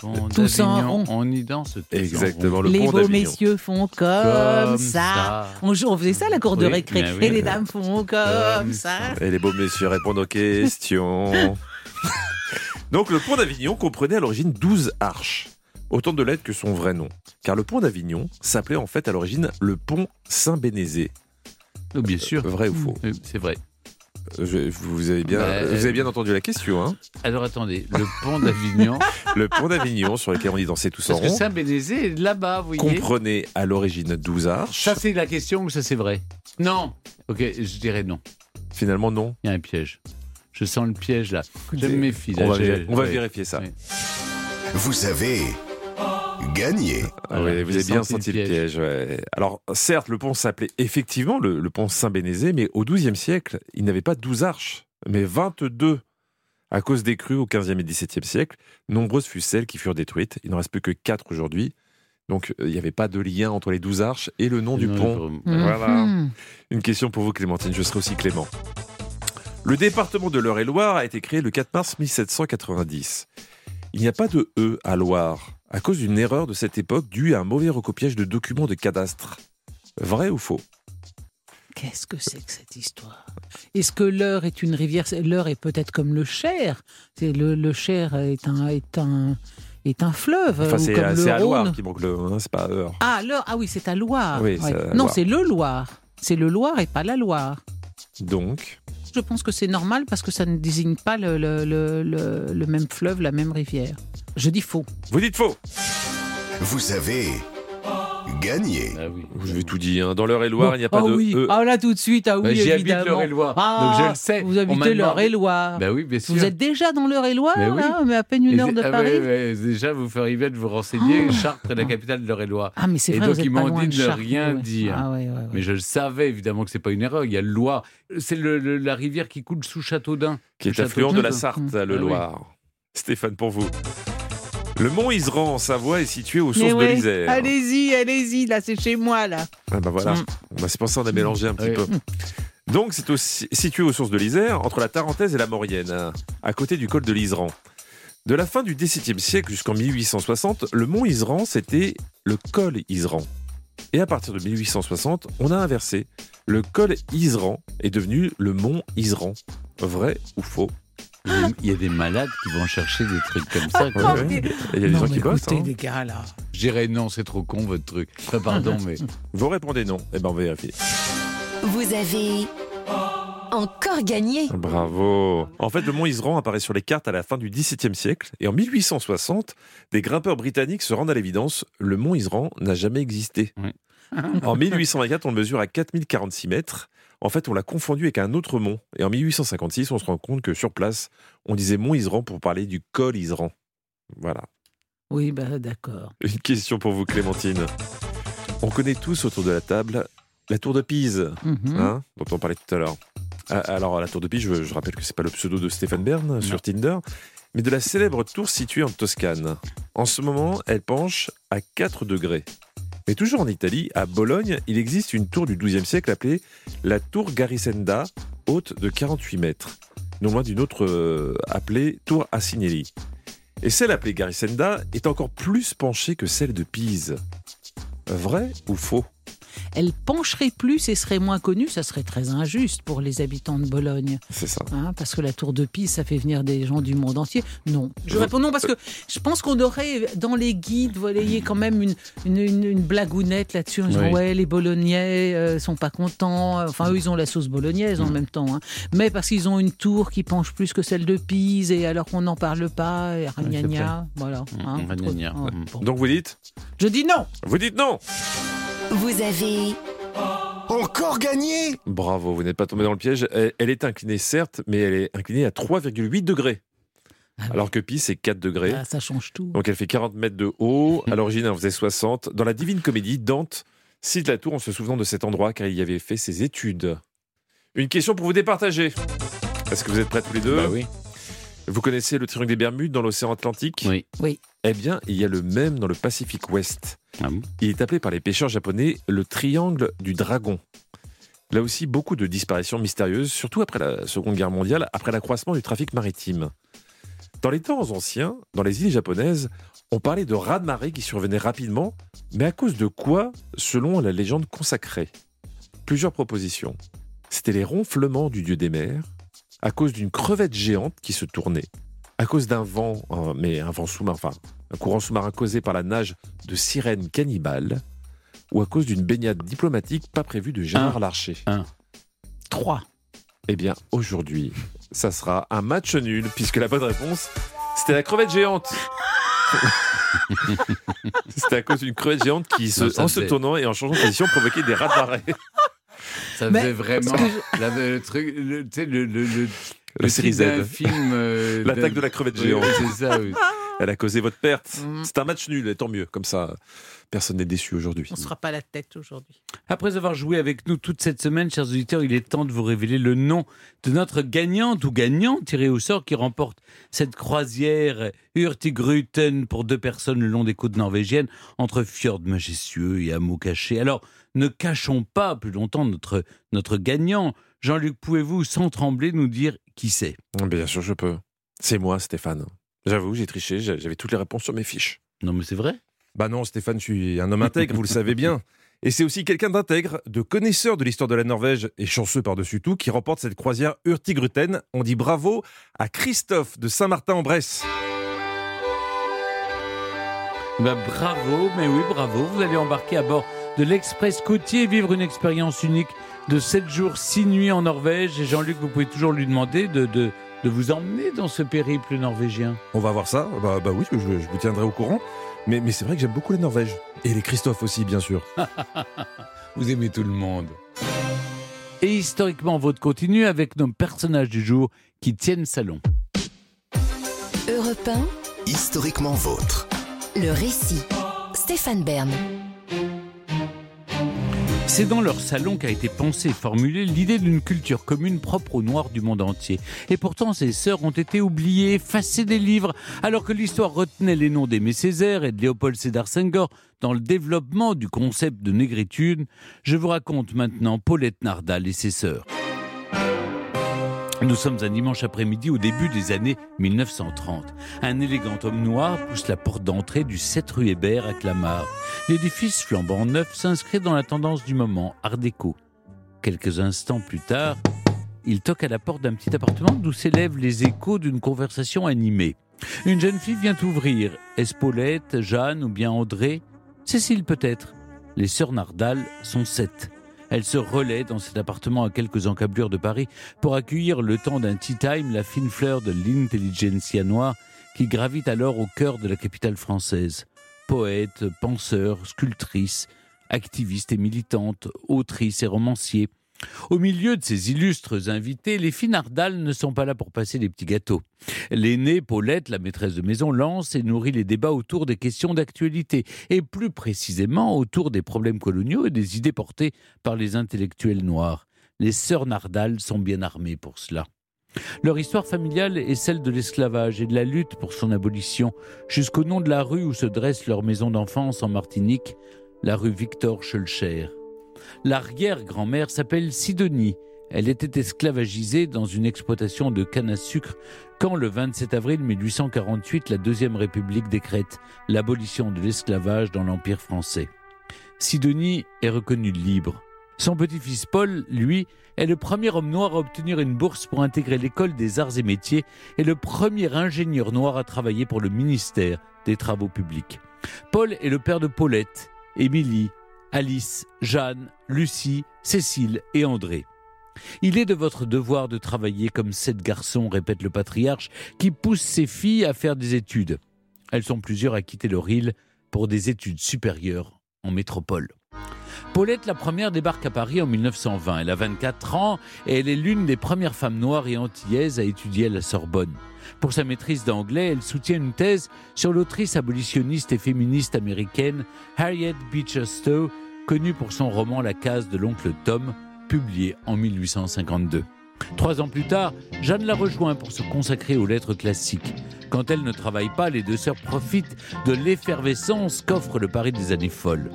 Speaker 6: pont
Speaker 9: Tous en rond.
Speaker 6: On y danse. tous en
Speaker 7: Exactement,
Speaker 6: rond.
Speaker 7: le
Speaker 9: les
Speaker 7: pont
Speaker 9: beaux messieurs font comme,
Speaker 6: Comme
Speaker 9: ça.
Speaker 6: ça.
Speaker 9: On, on faisait ça à la cour de récré.
Speaker 6: oui.
Speaker 9: Et les dames font comme,
Speaker 6: Comme
Speaker 9: ça.
Speaker 7: Et les beaux messieurs répondent aux questions. Donc, le pont d'Avignon comprenait à l'origine 12 arches. Autant de lettres que son vrai nom. Car le pont d'Avignon s'appelait en fait à l'origine le pont Saint-Bénézé.
Speaker 6: Oh, bien sûr.
Speaker 7: Vrai ou faux
Speaker 6: Euh, C'est vrai.
Speaker 7: Je- vous, avez bien,
Speaker 6: Bah,
Speaker 7: vous avez bien entendu la question. Hein
Speaker 6: Alors attendez, le pont d'Avignon.
Speaker 7: le pont d'Avignon sur lequel on y dansait tous en
Speaker 6: Parce que
Speaker 7: rond
Speaker 6: Saint-Bénézé est là-bas, vous voyez.
Speaker 7: comprenait à l'origine 12 arches.
Speaker 6: Ça, c'est la question ou ça, c'est vrai? Non. Ok, je dirais non.
Speaker 7: Finalement, non.
Speaker 6: Il y a un piège. Je sens le piège là. Je me méfie.
Speaker 7: On
Speaker 6: là,
Speaker 7: va, on vérifier ça.
Speaker 6: Ouais.
Speaker 2: Vous avez gagné.
Speaker 7: Ah
Speaker 6: Voilà,
Speaker 7: ouais, vous avez bien
Speaker 6: senti le
Speaker 7: piège. ouais. Alors, certes, le pont s'appelait effectivement le, le pont Saint-Bénézé, mais au XIIe siècle, il n'avait pas 12 arches, mais 22. À cause des crues au XVe et XVIIe siècle, nombreuses furent celles qui furent détruites. Il n'en reste plus que 4 aujourd'hui. Donc, euh, il n'y avait pas de lien entre les 12 arches et le nom du
Speaker 6: Non,
Speaker 7: pont. Voilà.
Speaker 9: Mhm.
Speaker 7: Une question pour vous, Clémentine. Je serai aussi Clément. Le département de l'Eure-et-Loire a été créé le 4 mars 1790. Il n'y a pas de E à Loire, à cause d'une erreur de cette époque due à un mauvais recopiage de documents de cadastre. Vrai ou faux?
Speaker 9: Qu'est-ce que c'est que cette histoire? Est-ce que l'Eure est une rivière? L'Eure est peut-être comme le Cher. C'est le, le Cher est un, est un, est un fleuve.
Speaker 7: Enfin,
Speaker 9: ou
Speaker 7: c'est à, Loire qui manque le. hein, c'est pas à.
Speaker 9: Ah, l'Eure. Ah oui, c'est à Loire.
Speaker 7: Oui, à
Speaker 9: Non, c'est le Loire. C'est le Loire et pas la Loire.
Speaker 7: Donc,
Speaker 9: Je pense que c'est normal parce que ça ne désigne pas le, le, le, le- le même fleuve, la même rivière. Je dis faux.
Speaker 7: vous dites faux.
Speaker 2: Vous avez gagné.
Speaker 6: Ah oui.
Speaker 7: Je vais tout dire. hein. Dans l'Eure-et-Loire, il n'y a pas
Speaker 9: ah
Speaker 7: de
Speaker 9: oui.
Speaker 7: E.
Speaker 9: Ah là tout de suite, ah
Speaker 6: Bah,
Speaker 9: oui,
Speaker 6: habite
Speaker 9: évidemment.
Speaker 6: l'Eure-et-Loire,
Speaker 9: Ah,
Speaker 6: donc je le sais.
Speaker 9: Vous habitez l'Eure-et-Loire.
Speaker 6: Bah oui, bien sûr.
Speaker 9: Vous êtes déjà dans l'Eure-et-Loire,
Speaker 6: oui.
Speaker 9: là, mais à peine une
Speaker 6: Et
Speaker 9: heure de
Speaker 6: ah
Speaker 9: Paris.
Speaker 6: déjà, vous feriez bien de vous renseigner. Chartres est la capitale de l'Eure-et-Loire.
Speaker 9: Ah, mais c'est
Speaker 6: Et
Speaker 9: vrai,
Speaker 6: donc,
Speaker 9: vous êtes
Speaker 6: ils m'ont dit
Speaker 9: de Chartres,
Speaker 6: rien
Speaker 9: ouais.
Speaker 6: dire.
Speaker 9: Ah ouais, ouais, ouais.
Speaker 6: Mais je le savais évidemment que c'est pas une erreur. Il y a le Loire. C'est la rivière qui coule sous Châteaudun.
Speaker 7: qui est affluent de la. Sarthe,
Speaker 6: Ah
Speaker 7: le. Loire. Stéphane, pour vous. Le mont Iseran en Savoie est situé aux sources de l'Isère.
Speaker 9: Allez-y, allez-y, là, c'est chez moi, là.
Speaker 7: Ah bah voilà.
Speaker 9: Mm.
Speaker 7: Bah, c'est pour ça qu'on a mélangé un petit
Speaker 6: Oui.
Speaker 7: peu. Donc c'est aussi situé aux sources de l'Isère, entre la Tarentaise et la Maurienne, à côté du col de l'Iseran. De la fin du XVIIe siècle jusqu'en 1860, le mont Iseran, c'était le col Iseran. Et à partir de 1860, on a inversé. Le col Iseran est devenu le mont Iseran. Vrai ou faux?
Speaker 6: Il y a- des malades qui vont chercher des trucs comme ça. quoi.
Speaker 7: Ouais, ouais. Et Il y a des
Speaker 9: Non,
Speaker 7: gens qui bossent. hein.
Speaker 9: les gars, là.
Speaker 6: Je dirais non, c'est trop con votre truc. Enfin, pardon, mais.
Speaker 7: Vous répondez non. Eh ben on va vérifier.
Speaker 5: Vous avez encore gagné.
Speaker 7: Bravo. En fait, le mont Iseran apparaît sur les cartes à la fin du XVIIe siècle et en 1860, des grimpeurs britanniques se rendent à l'évidence, le mont Iseran n'a jamais existé.
Speaker 6: Oui.
Speaker 7: en 1824, on le mesure à 4046 mètres. En fait, on l'a confondu avec un autre mont. Et en 1856, on se rend compte que sur place, on disait mont Iseran pour parler du col Iseran. Voilà.
Speaker 9: Oui, bah d'accord.
Speaker 7: Une question pour vous, Clémentine. On connaît tous autour de la table la tour de Pise,
Speaker 9: Mhm.
Speaker 7: hein, dont on parlait tout à l'heure. Ah, Alors, la tour de Pise, je, je rappelle que c'est pas le pseudo de Stéphane Bern sur Tinder, mais de la célèbre tour située en Toscane. En ce moment, elle penche à 4 degrés. Mais toujours en Italie, à Bologne, il existe une tour du XIIe siècle appelée la tour Garisenda, haute de 48 mètres, non loin d'une autre euh, appelée tour Asinelli. Et celle appelée Garisenda est encore plus penchée que celle de Pise. Vrai ou faux?
Speaker 9: Elle pencherait plus et serait moins connue. Ça serait très injuste pour les habitants de Bologne.
Speaker 7: C'est ça.
Speaker 9: Hein, parce que la tour de Pise, ça fait venir des gens du monde entier. Non. Je réponds non parce que je pense qu'on aurait dans les guides, vous voyez, quand même une, une, une- une blagounette là-dessus. En disant,
Speaker 6: Oui.
Speaker 9: ouais, les Bolognais euh, sont pas contents. Enfin, eux, ils ont la sauce bolognaise en même temps. hein. Mais parce qu'ils ont une tour qui penche plus que celle de Pise et alors qu'on n'en parle pas. Et ragnagna, voilà. hein.
Speaker 6: ragnagna,
Speaker 9: Ouais,
Speaker 6: mm.
Speaker 9: bon.
Speaker 7: Donc vous dites
Speaker 9: Je dis non.
Speaker 7: Vous dites non
Speaker 5: Vous avez
Speaker 2: Encore gagné
Speaker 7: Bravo, vous n'êtes pas tombé dans le piège. Elle, elle est inclinée, certes, mais elle est inclinée à 3,8 degrés. Alors que Pi, c'est 4 degrés.
Speaker 9: Ah, ça change tout.
Speaker 7: Donc elle fait 40 mètres de haut. À l'origine, elle en faisait 60. Dans la Divine Comédie, Dante cite la tour en se souvenant de cet endroit car il y avait fait ses études. Une question pour vous départager. Est-ce que vous êtes prêts tous les deux
Speaker 6: Bah oui.
Speaker 7: Vous connaissez le triangle des Bermudes dans l'océan Atlantique
Speaker 6: Oui.
Speaker 9: Oui.
Speaker 7: Eh bien, il y a le même dans le Pacifique Ouest.
Speaker 6: Ah bon?
Speaker 7: Il est appelé par les pêcheurs japonais le triangle du dragon. Là aussi, beaucoup de disparitions mystérieuses, surtout après la Seconde Guerre mondiale, après l'accroissement du trafic maritime. Dans les temps anciens, dans les îles japonaises, on parlait de raz-de-marée qui survenaient rapidement, mais à cause de quoi, selon la légende consacrée? Plusieurs propositions. C'était les ronflements du dieu des mers, à cause d'une crevette géante qui se tournait, à cause d'un vent, euh, mais un vent sous-marin, enfin, un courant sous-marin causé par la nage de sirènes cannibales, ou à cause d'une baignade diplomatique pas prévue de Gérard
Speaker 6: Un.
Speaker 7: Larcher.
Speaker 6: Un.
Speaker 9: 3.
Speaker 7: Eh bien, aujourd'hui, ça sera un match nul, puisque la bonne réponse, c'était la crevette géante. c'était à cause d'une crevette géante qui, se-
Speaker 6: Non, ça
Speaker 7: en se tournant et en changeant de position, provoquait des rats de marée.
Speaker 6: Ça
Speaker 9: Mais-
Speaker 6: faisait vraiment la- le truc, le- tu sais, le, le, le,
Speaker 7: La
Speaker 6: le
Speaker 7: série Z.
Speaker 6: film. euh,
Speaker 7: L'attaque de la crevette géante.
Speaker 6: oui, c'est ça, oui.
Speaker 7: Elle a causé votre perte.
Speaker 9: Mhm.
Speaker 7: C'est un match nul, et tant mieux. Comme ça, personne n'est déçu aujourd'hui.
Speaker 9: On ne sera pas la tête aujourd'hui.
Speaker 6: Après avoir joué avec nous toute cette semaine, chers auditeurs, il est temps de vous révéler le nom de notre gagnante ou gagnant tiré au sort qui remporte cette croisière Hurtigruten pour deux personnes le long des côtes norvégiennes entre fjords majestueux et hameaux cachés. Alors, ne cachons pas plus longtemps notre, notre gagnant. Jean-Luc, pouvez-vous, sans trembler, nous dire qui c'est?
Speaker 7: Bien sûr, je peux. C'est moi, Stéphane. J'avoue, j'ai triché, j'a- j'avais toutes les réponses sur mes fiches.
Speaker 6: Non, mais c'est vrai
Speaker 14: Bah non, Stéphane, je suis un homme intègre, vous le savez bien. Et c'est aussi quelqu'un d'intègre, de connaisseur de l'histoire de la Norvège et chanceux par-dessus tout, qui remporte cette croisière Hurtigruten. On dit bravo à Christophe de Saint-Martin-en-Bresse.
Speaker 6: Bah, bravo, mais oui, bravo. Vous allez embarquer à bord de l'Express côtier et vivre une expérience unique de 7 jours, 6 nuits en Norvège. Et Jean-Luc, vous pouvez toujours lui demander de, de, de vous emmener dans ce périple norvégien.
Speaker 14: On va voir ça. Bah, bah oui, je, je vous tiendrai au courant. Mais, mais c'est vrai que j'aime beaucoup la Norvège. Et les Christophe aussi, bien sûr.
Speaker 6: Vous aimez tout le monde. Et historiquement, votre continue avec nos personnages du jour qui tiennent salon.
Speaker 5: Europe 1,
Speaker 2: Historiquement vôtre.
Speaker 5: le récit. Stéphane Bern.
Speaker 6: C'est dans leur salon qu'a été pensée et formulée l'idée d'une culture commune propre aux Noirs du monde entier. Et pourtant, ces sœurs ont été oubliées, effacées des livres, alors que l'histoire retenait les noms d'Aimé Césaire et de Léopold Sédar Senghor dans le développement du concept de négritude. Je vous raconte maintenant Paulette Nardal et ses sœurs. Nous sommes un dimanche après-midi au début des années 1930. Un élégant homme noir pousse la porte d'entrée du 7 rue Hébert à Clamart. L'édifice flambant neuf s'inscrit dans la tendance du moment, art déco. Quelques instants plus tard, il toque à la porte d'un petit appartement d'où s'élèvent les échos d'une conversation animée. Une jeune fille vient ouvrir. Est-ce Paulette, Jeanne ou bien André? Cécile peut-être? Les sœurs Nardal sont sept. Elles se relaient dans cet appartement à quelques encablures de Paris pour accueillir le temps d'un tea time la fine fleur de l'intelligentsia noire qui gravite alors au cœur de la capitale française. Poète, penseur, sculptrice, activiste et militante, autrice et romancier. Au milieu de ces illustres invités, les filles Nardal ne sont pas là pour passer des petits gâteaux. L'aînée, Paulette, la maîtresse de maison, lance et nourrit les débats autour des questions d'actualité, et plus précisément autour des problèmes coloniaux et des idées portées par les intellectuels noirs. Les sœurs Nardal sont bien armées pour cela. Leur histoire familiale est celle de l'esclavage et de la lutte pour son abolition, jusqu'au nom de la rue où se dresse leur maison d'enfance en Martinique, la rue Victor Schulcher. L'arrière-grand-mère s'appelle Sidonie. Elle était esclavagisée dans une exploitation de canne à sucre quand, le 27 avril 1848, la Deuxième République décrète l'abolition de l'esclavage dans l'Empire français. Sidonie est reconnu libre. Son petit-fils Paul, lui, est le premier homme noir à obtenir une bourse pour intégrer l'école des arts et métiers et le premier ingénieur noir à travailler pour le ministère des Travaux publics. Paul est le père de Paulette, Émilie, Alice, Jeanne, Lucie, Cécile et André. Il est de votre devoir de travailler comme sept garçons, répète le patriarche, qui pousse ses filles à faire des études. Elles sont plusieurs à quitter leur île pour des études supérieures en métropole. Paulette, la première, débarque à Paris en 1920. Elle a 24 ans et elle est l'une des premières femmes noires et antillaises à étudier à la Sorbonne. Pour sa maîtrise d'anglais, elle soutient une thèse sur l'autrice abolitionniste et féministe américaine Harriet Beecher Stowe, connue pour son roman La case de l'oncle Tom, publié en 1852. Trois ans plus tard, Jeanne la rejoint pour se consacrer aux lettres classiques. Quand elle ne travaille pas, les deux sœurs profitent de l'effervescence qu'offre le Paris des années folles.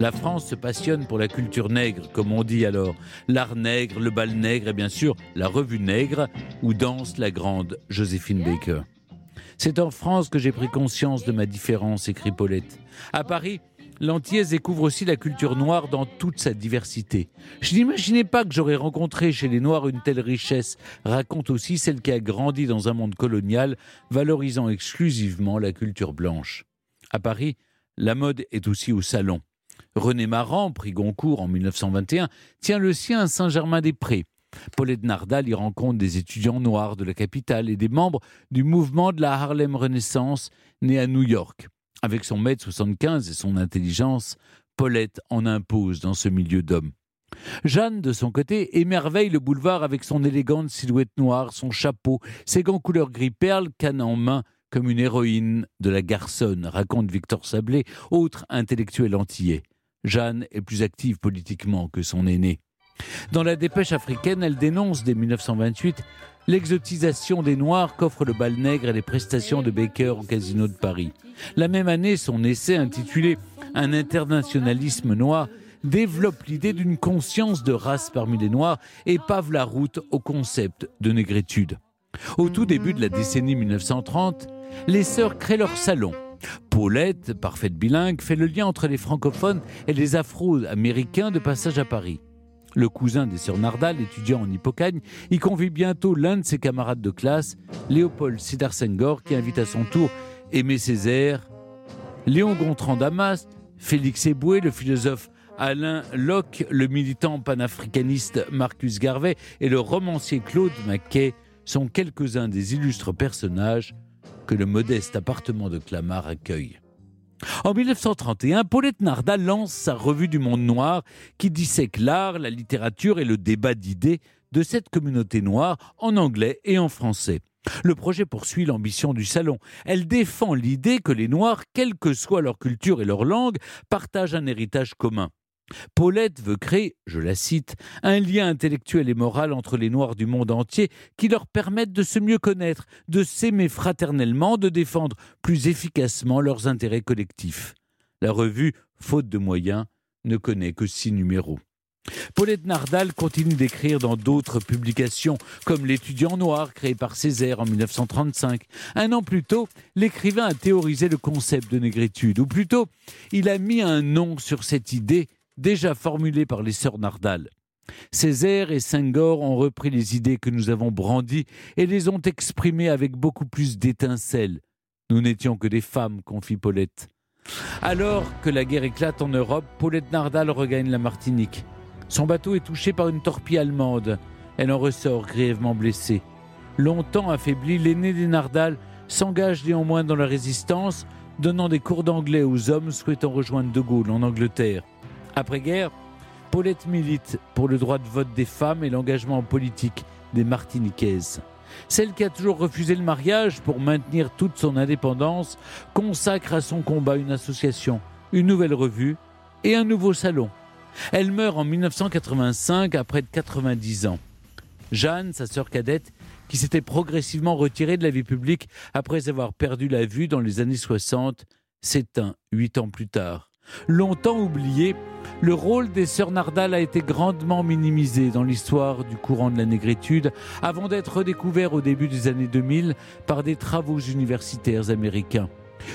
Speaker 6: La France se passionne pour la culture nègre, comme on dit alors, l'art nègre, le bal nègre et bien sûr la revue nègre, où danse la grande Joséphine Baker. C'est en France que j'ai pris conscience de ma différence, écrit Paulette. À Paris, l'Antillaise découvre aussi la culture noire dans toute sa diversité. Je n'imaginais pas que j'aurais rencontré chez les Noirs une telle richesse, raconte aussi celle qui a grandi dans un monde colonial, valorisant exclusivement la culture blanche. À Paris, la mode est aussi au salon. René Maran, prix Goncourt en 1921, tient le sien à Saint-Germain-des-Prés. Paulette Nardal y rencontre des étudiants noirs de la capitale et des membres du mouvement de la Harlem Renaissance, né à New York. Avec son mètre 75 et son intelligence, Paulette en impose dans ce milieu d'hommes. Jeanne, de son côté, émerveille le boulevard avec son élégante silhouette noire, son chapeau, ses gants couleur gris perle, canne en main, comme une héroïne de la garçonne, raconte Victor Sablé, autre intellectuel antillais. Jeanne est plus active politiquement que son aînée. Dans la dépêche africaine, elle dénonce dès 1928 l'exotisation des Noirs qu'offre le bal nègre et les prestations de Baker au Casino de Paris. La même année, son essai intitulé Un internationalisme noir développe l'idée d'une conscience de race parmi les Noirs et pave la route au concept de négritude. Au tout début de la décennie 1930, les sœurs créent leur salon Paulette, parfaite bilingue, fait le lien entre les francophones et les afro-américains de passage à Paris. Le cousin des sœurs Nardal, étudiant en Hippocagne, y convie bientôt l'un de ses camarades de classe, Léopold Sidar Senghor, qui invite à son tour Aimé Césaire, Léon Gontran Damas, Félix Eboué, le philosophe Alain Locke, le militant panafricaniste Marcus Garvey et le romancier Claude Maquet sont quelques-uns des illustres personnages que le modeste appartement de Clamart accueille. En 1931, Paulette Nardal lance sa revue du monde noir qui dissèque l'art, la littérature et le débat d'idées de cette communauté noire en anglais et en français. Le projet poursuit l'ambition du salon. Elle défend l'idée que les Noirs, quelle que soit leur culture et leur langue, partagent un héritage commun. Paulette veut créer, je la cite, un lien intellectuel et moral entre les Noirs du monde entier qui leur permette de se mieux connaître, de s'aimer fraternellement, de défendre plus efficacement leurs intérêts collectifs. La revue, faute de moyens, ne connaît que six numéros. Paulette Nardal continue d'écrire dans d'autres publications, comme L'étudiant noir, créé par Césaire en 1935. Un an plus tôt, l'écrivain a théorisé le concept de négritude, ou plutôt, il a mis un nom sur cette idée déjà formulées par les sœurs Nardal. Césaire et Senghor ont repris les idées que nous avons brandies et les ont exprimées avec beaucoup plus d'étincelles. Nous n'étions que des femmes, confie Paulette. Alors que la guerre éclate en Europe, Paulette Nardal regagne la Martinique. Son bateau est touché par une torpille allemande. Elle en ressort grièvement blessée. Longtemps affaiblie, l'aîné des Nardal s'engage néanmoins dans la résistance, donnant des cours d'anglais aux hommes souhaitant rejoindre De Gaulle en Angleterre. Après-guerre, Paulette milite pour le droit de vote des femmes et l'engagement politique des Martiniquaises. Celle qui a toujours refusé le mariage pour maintenir toute son indépendance consacre à son combat une association, une nouvelle revue et un nouveau salon. Elle meurt en 1985 à près de 90 ans. Jeanne, sa sœur cadette, qui s'était progressivement retirée de la vie publique après avoir perdu la vue dans les années 60, s'éteint huit ans plus tard. Longtemps oublié, le rôle des sœurs Nardal a été grandement minimisé dans l'histoire du courant de la négritude avant d'être redécouvert au début des années 2000 par des travaux universitaires américains.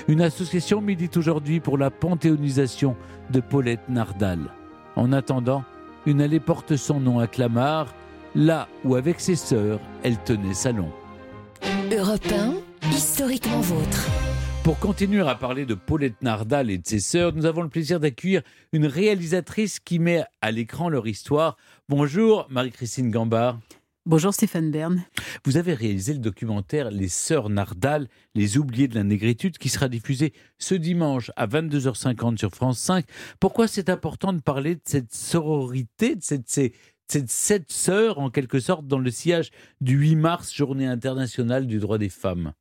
Speaker 6: Une association milite aujourd'hui pour la panthéonisation de Paulette Nardal. En attendant, une allée porte son nom à Clamart, là où avec ses sœurs, elle tenait salon.
Speaker 5: Europe 1, historiquement vôtre.
Speaker 6: Pour continuer à parler de Paulette Nardal et de ses sœurs, nous avons le plaisir d'accueillir une réalisatrice qui met à l'écran leur histoire. Bonjour Marie-Christine Gambard.
Speaker 15: Bonjour Stéphane Bern.
Speaker 6: Vous avez réalisé le documentaire Les Sœurs Nardal, les oubliés de la négritude, qui sera diffusé ce dimanche à 22h50 sur France 5. Pourquoi c'est important de parler de cette sororité, de cette, ces- cette sept sœurs en quelque sorte dans le sillage du 8 mars, journée internationale du droit des femmes?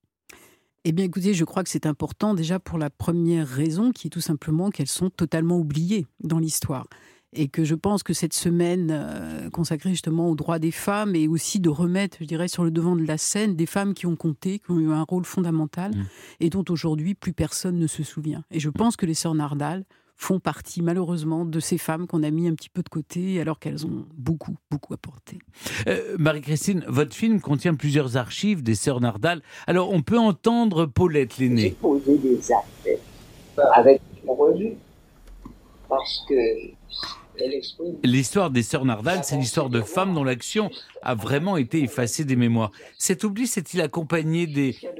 Speaker 15: Eh bien écoutez, je crois que c'est important déjà pour la première raison qui est tout simplement qu'elles sont totalement oubliées dans l'histoire. Et que je pense que cette semaine euh, consacrée justement aux droits des femmes et aussi de remettre, je dirais, sur le devant de la scène des femmes qui ont compté, qui ont eu un rôle fondamental et dont aujourd'hui plus personne ne se souvient. Et je pense que les sœurs Nardal font partie malheureusement de ces femmes qu'on a mis un petit peu de côté alors qu'elles ont beaucoup, beaucoup apporté.
Speaker 6: Euh, Marie-Christine, votre film contient plusieurs archives des sœurs Nardal. Alors on peut entendre Paulette l'aînée.
Speaker 16: poser des actes avec une revue parce que
Speaker 6: L'histoire des sœurs Nardal, c'est l'histoire de femmes dont l'action a vraiment été effacée des mémoires. Cet oubli s'est-il accompagné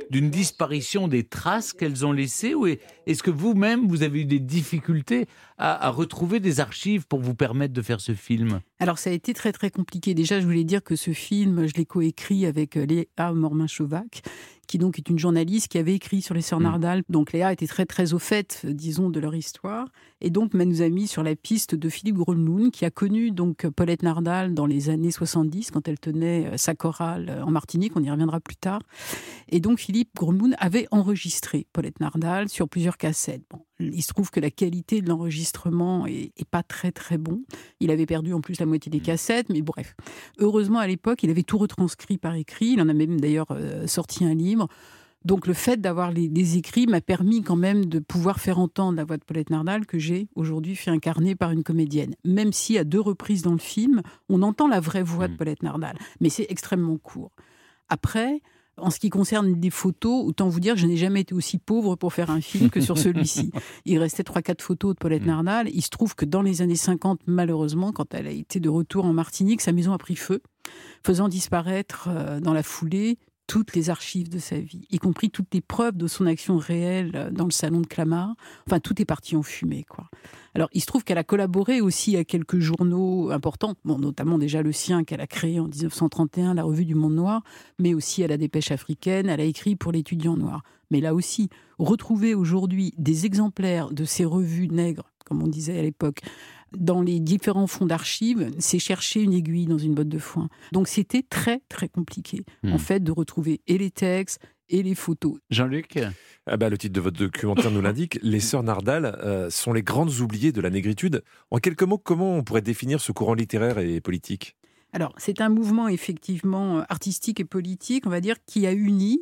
Speaker 6: d'une disparition des traces qu'elles ont laissées ou est- est-ce que vous-même, vous avez eu des difficultés à, retrouver des archives pour vous permettre de faire ce film?
Speaker 15: Alors ça a été très très compliqué. Déjà, je voulais dire que ce film, je l'ai coécrit avec euh, Léa Mormin-Chovac, qui donc est une journaliste qui avait écrit sur les sœurs Nardal. Donc Léa était très très au fait, euh, disons, de leur histoire, et donc elle nous a mis sur la piste de Philippe Grolnoun, qui a connu donc Paulette Nardal dans les années 70 quand elle tenait euh, sa chorale euh, en Martinique. On y reviendra plus tard. Et donc Philippe Grolnoun avait enregistré Paulette Nardal sur plusieurs cassettes. Bon, il se trouve que la qualité de l'enregistrement est, est pas très très bon. Il avait perdu en plus la moitié des cassettes, mais bref. Heureusement à l'époque, il avait tout retranscrit par écrit. Il en a même d'ailleurs euh, sorti un livre. Donc le fait d'avoir les, les écrits m'a permis quand même de pouvoir faire entendre la voix de Paulette Nardal que j'ai aujourd'hui fait incarner par une comédienne. Même si à deux reprises dans le film, on entend la vraie voix de Paulette Nardal, mais c'est extrêmement court. Après, en ce qui concerne les photos, autant vous dire que je n'ai jamais été aussi pauvre pour faire un film que sur celui-ci. Il restait 3-4 photos de Paulette Nardal. Il se trouve que dans les années 50, malheureusement, quand elle a été de retour en Martinique, sa maison a pris feu, faisant disparaître euh, dans la foulée toutes les archives de sa vie, y compris toutes les preuves de son action réelle euh, dans le salon de Clamart. Enfin, tout est parti en fumée, quoi. Alors, il se trouve qu'elle a collaboré aussi à quelques journaux importants, bon, notamment déjà le sien qu'elle a créé en 1931, la Revue du Monde Noir, mais aussi à la Dépêche africaine. Elle a écrit pour l'étudiant noir. Mais là aussi, retrouver aujourd'hui des exemplaires de ces revues nègres, comme on disait à l'époque, dans les différents fonds d'archives, c'est chercher une aiguille dans une botte de foin. Donc c'était très très compliqué,
Speaker 7: Hmm.
Speaker 15: en fait, de retrouver et les textes et les photos.
Speaker 6: Jean-Luc
Speaker 14: Ah bah, Le titre de votre documentaire nous l'indique. Les sœurs Nardal euh, sont les grandes oubliées de la négritude. En quelques mots, comment on pourrait définir ce courant littéraire et politique?
Speaker 15: Alors, c'est un mouvement effectivement artistique et politique, on va dire, qui a uni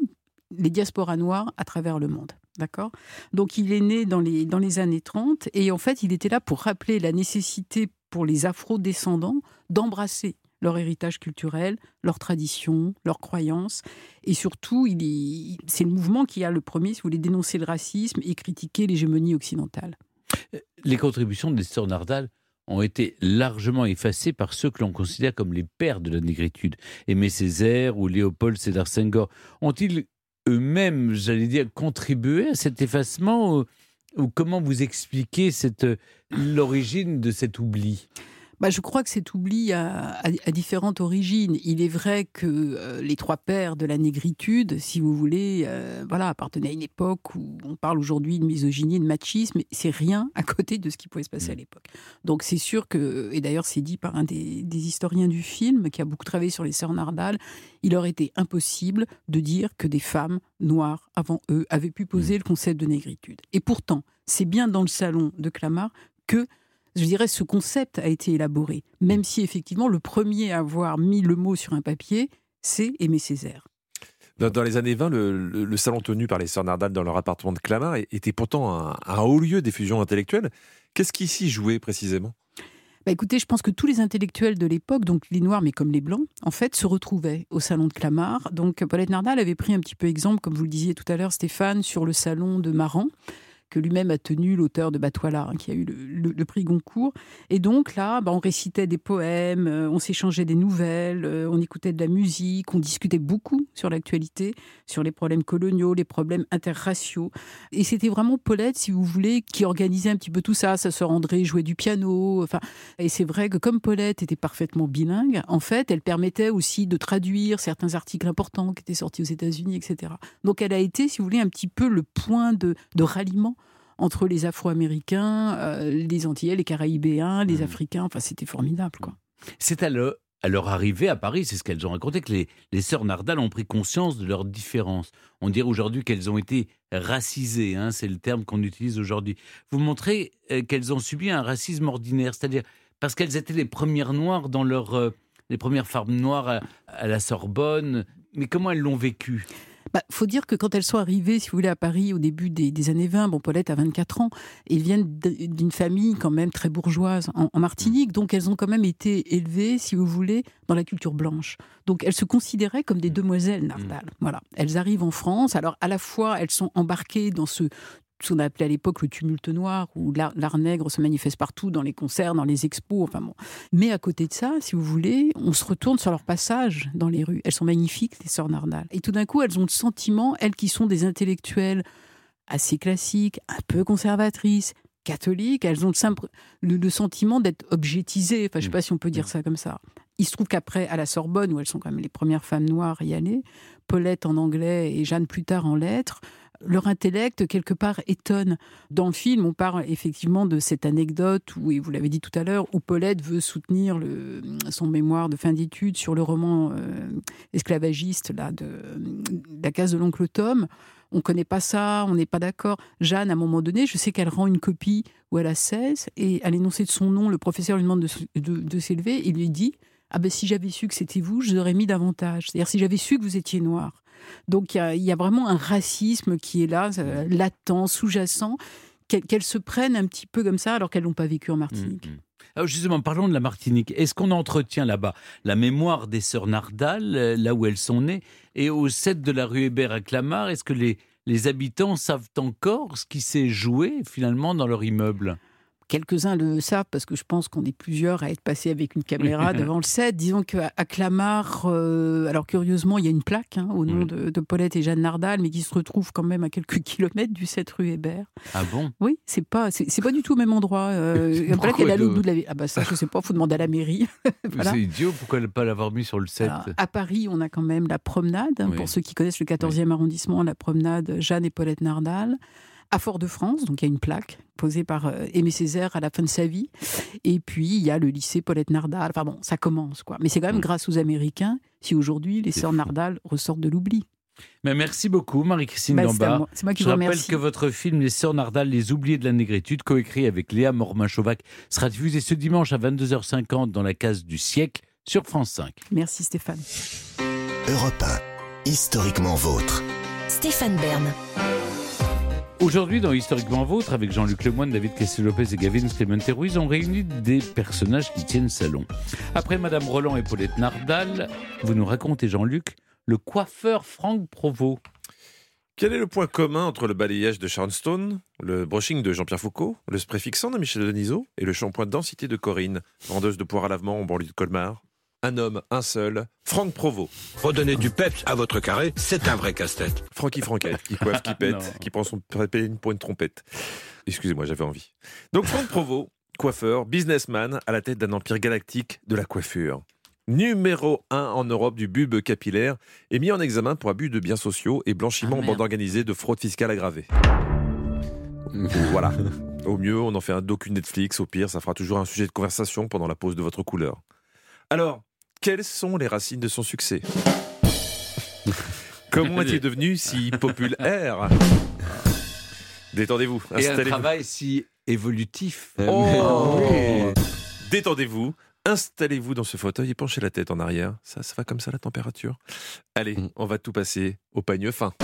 Speaker 15: les diasporas noires à travers le monde. D'accord? Donc, il est né dans les, dans les années 30 et en fait, il était là pour rappeler la nécessité pour les afro-descendants d'embrasser leur héritage culturel, leurs traditions, leurs croyances. Et surtout, c'est le mouvement qui a le premier, si vous voulez, dénoncer le racisme et critiquer l'hégémonie occidentale.
Speaker 6: Les contributions des sœurs Nardal ont été largement effacées par ceux que l'on considère comme les pères de la négritude. Aimé Césaire ou Léopold Sédar Senghor ont-ils eux-mêmes, j'allais dire, contribué à cet effacement ou, ou comment vous expliquez cette, l'origine de cet oubli?
Speaker 15: Bah, je crois que cet oubli a, a- a différentes origines. Il est vrai que euh, les trois pères de la négritude, si vous voulez, euh, voilà, appartenaient à une époque où on parle aujourd'hui de misogynie, de machisme, c'est rien à côté de ce qui pouvait se passer à l'époque. Donc c'est sûr que, et d'ailleurs c'est dit par un des, des historiens du film qui a beaucoup travaillé sur les sœurs Nardal, il aurait été impossible de dire que des femmes noires avant eux avaient pu poser le concept de négritude. Et pourtant, c'est bien dans le salon de Clamart que je dirais, ce concept a été élaboré, même si effectivement le premier à avoir mis le mot sur un papier, c'est Aimé Césaire.
Speaker 14: Dans, dans les années 20, le, le- le salon tenu par les sœurs Nardal dans leur appartement de Clamart était pourtant un, un haut lieu des fusions intellectuelles. Qu'est-ce qui s'y jouait précisément?
Speaker 15: Bah écoutez, je pense que tous les intellectuels de l'époque, donc les Noirs mais comme les Blancs, en fait, se retrouvaient au salon de Clamart. Donc Paulette Nardal avait pris un petit peu exemple, comme vous le disiez tout à l'heure, Stéphane, sur le salon de Maran que lui-même a tenu l'auteur de Batoila, hein, qui a eu le, prix Goncourt. Et donc là, bah, on récitait des poèmes, euh, on s'échangeait des nouvelles, euh, on écoutait de la musique, on discutait beaucoup sur l'actualité, sur les problèmes coloniaux, les problèmes interraciaux. Et c'était vraiment Paulette, si vous voulez, qui organisait un petit peu tout ça. Sa sœur André jouait du piano. Enfin, et c'est vrai que comme Paulette était parfaitement bilingue, en fait, elle permettait aussi de traduire certains articles importants qui étaient sortis aux États-Unis, etc. Donc elle a été, si vous voulez, un petit peu le point de ralliement entre les Afro-Américains, euh, les Antillais, les Caraïbéens, les Africains. Enfin, c'était formidable, quoi.
Speaker 6: C'est à leur, à leur arrivée à Paris, c'est ce qu'elles ont raconté, que les, les sœurs Nardal ont pris conscience de leurs différences. On dirait aujourd'hui qu'elles ont été racisées, hein, c'est le terme qu'on utilise aujourd'hui. Vous montrez euh, qu'elles ont subi un racisme ordinaire, c'est-à-dire parce qu'elles étaient les premières noires dans leur... euh, les premières femmes noires à, à la Sorbonne. Mais comment elles l'ont vécu?
Speaker 15: Bah, faut dire que quand elles sont arrivées, si vous voulez, à Paris au début des, des années 20, bon, Paulette a 24 ans, et elles viennent d'une famille quand même très bourgeoise en, en Martinique, donc elles ont quand même été élevées, si vous voulez, dans la culture blanche. Donc elles se considéraient comme des demoiselles Nardal. Voilà. Elles arrivent en France, alors à la fois elles sont embarquées dans ce ce qu'on appelait à l'époque le tumulte noir, où l'art nègre se manifeste partout, dans les concerts, dans les expos, enfin bon. Mais à côté de ça, si vous voulez, on se retourne sur leur passage dans les rues. Elles sont magnifiques, les sœurs Nardal. Et tout d'un coup, elles ont le sentiment, elles qui sont des intellectuelles assez classiques, un peu conservatrices, catholiques, elles ont le, simple- le- le sentiment d'être objetisées. Enfin, je ne sais pas si on peut dire ça comme ça. Il se trouve qu'après, à la Sorbonne, où elles sont quand même les premières femmes noires à y aller, Paulette en anglais et Jeanne plus tard en lettres, leur intellect, quelque part, étonne. Dans le film, on parle effectivement de cette anecdote où, et vous l'avez dit tout à l'heure, où Paulette veut soutenir son mémoire de fin d'études sur le roman euh, esclavagiste là, de, la case de l'oncle Tom. On ne connaît pas ça, on n'est pas d'accord. Jeanne, à un moment donné, je sais qu'elle rend une copie où elle a 16, et à l'énoncé de son nom, le professeur lui demande de, de- s'élever, il lui dit Ah ben si j'avais su que c'était vous, je vous aurais mis davantage. C'est-à-dire si j'avais su que vous étiez noir. Donc il y a- il y, a vraiment un racisme qui est là, euh, latent, sous-jacent, qu'elles se prennent un petit peu comme ça alors qu'elles l'ont pas vécu en Martinique.
Speaker 6: Alors justement, parlons de la Martinique. Est-ce qu'on entretient là-bas la mémoire des sœurs Nardal, euh, là où elles sont nées, et au 7 de la rue Hébert à Clamart, est-ce que les, les habitants savent encore ce qui s'est joué finalement dans leur immeuble?
Speaker 15: Quelques-uns le savent parce que je pense qu'on est plusieurs à être passés avec une caméra
Speaker 6: Oui.
Speaker 15: devant le set. Disons qu'à à Clamart, euh, alors curieusement, il y a une plaque hein, au nom de, de Paulette et Jeanne Nardal, mais qui se retrouve quand même à quelques kilomètres du 7 rue Hébert.
Speaker 6: Ah bon?
Speaker 15: Oui, c'est pas, c'est pas du tout au même endroit. Euh,
Speaker 6: Pourquoi
Speaker 15: elle est à l'autre
Speaker 6: de-
Speaker 15: bout de la ville. Ah bah ça, je sais pas, faut demander à la mairie. Voilà.
Speaker 6: C'est idiot, pourquoi ne pas l'avoir mis sur le 7
Speaker 15: Alors, à Paris, on a quand même la promenade. hein,
Speaker 6: Oui.
Speaker 15: Pour ceux qui connaissent le 14e arrondissement, la promenade Jeanne et Paulette Nardal. À Fort-de-France, donc il y a une plaque posée par euh, Aimé Césaire à la fin de sa vie. Et puis, il y a le lycée Paulette Nardal. Enfin bon, ça commence, quoi. Mais c'est quand même grâce aux Américains si aujourd'hui les sœurs Nardal ressortent de l'oubli.
Speaker 6: Mais merci beaucoup, Marie-Christine
Speaker 15: Bah,
Speaker 6: Gambard.
Speaker 15: moi- qui
Speaker 6: Je
Speaker 15: vous
Speaker 6: rappelle que votre film Les Sœurs Nardal, Les Oubliés de la Négritude, coécrit avec Léa Mormin-Chauvac, sera diffusé ce dimanche à 22h50 dans la case du siècle sur France 5.
Speaker 15: Merci Stéphane.
Speaker 2: Europe 1, historiquement vôtre.
Speaker 5: Stéphane Bern.
Speaker 6: Aujourd'hui, dans Historiquement Vôtre, avec Jean-Luc Lemoyne, David Castel-Lopez et Gavin Clémente Ruiz, on réunit des personnages qui tiennent salon. Après Madame Roland et Paulette Nardal, vous nous racontez, Jean-Luc, le coiffeur Franck Provost.
Speaker 7: Quel est le point commun entre le balayage de Sharon Stone, le brushing de Jean-Pierre Foucault, le spray fixant de Michel Denisot et le shampoing densité de Corinne, vendeuse de poire à lavement en banlieue de Colmar? Un homme, un seul, Franck Provost.
Speaker 1: Redonner du peps à votre carré, c'est un vrai casse-tête.
Speaker 7: Francky Franquette, qui coiffe, qui pète,
Speaker 1: Non.
Speaker 7: qui prend son pépéline pour une trompette. Excusez-moi, j'avais envie. Donc Franck Provost, coiffeur, businessman, à la tête d'un empire galactique de la coiffure. Numéro 1 en Europe du bulbe capillaire est mis en examen pour abus de biens sociaux et blanchiment en bande organisée de fraude fiscale aggravée. voilà. Au mieux, on en fait un docu Netflix. Au pire, ça fera toujours un sujet de conversation pendant la pause de votre couleur. Alors, quelles sont les racines de son succès Comment est-il devenu si populaire Détendez-vous,
Speaker 6: Et un travail si évolutif.
Speaker 7: Oh Détendez-vous, installez-vous dans ce fauteuil et penchez la tête en arrière. Ça, ça va comme ça la température Allez, on va tout passer au pagne fin.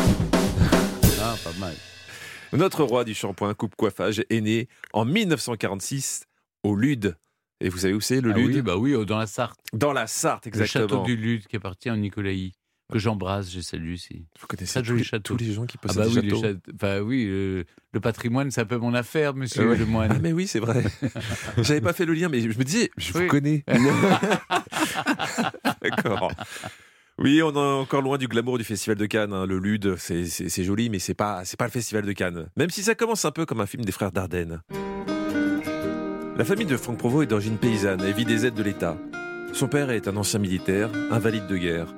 Speaker 6: Ah, pas mal.
Speaker 7: Notre roi du shampoing coupe coiffage est né en 1946 au Lude. Et vous savez où c'est, le
Speaker 6: Ah
Speaker 7: Lude
Speaker 6: oui, bah oui, dans la Sarthe.
Speaker 7: Dans la Sarthe,
Speaker 6: Le château
Speaker 7: exactement.
Speaker 6: du Lude qui appartient à Nicolaï, que j'embrasse, j'ai salué aussi.
Speaker 7: Vous connaissez tous les-
Speaker 6: château.
Speaker 7: tous les gens qui
Speaker 6: ah
Speaker 7: possèdent
Speaker 6: bah
Speaker 7: des
Speaker 6: oui,
Speaker 7: châteaux.
Speaker 6: oui, euh, le patrimoine, c'est un peu mon affaire, monsieur
Speaker 7: Ouais.
Speaker 6: le moine.
Speaker 7: Ah, mais oui, c'est vrai. J'avais pas fait le lien, mais je me disais, je vous connais. D'accord. Oui, on est encore loin du glamour du Festival de Cannes. hein. Le Lude, c'est- joli, mais c'est pas, c'est pas le Festival de Cannes. Même si ça commence un peu comme un film des frères Dardenne. La famille de Franck Provost est d'origine paysanne et vit des aides de l'État. Son père est un ancien militaire, invalide de guerre.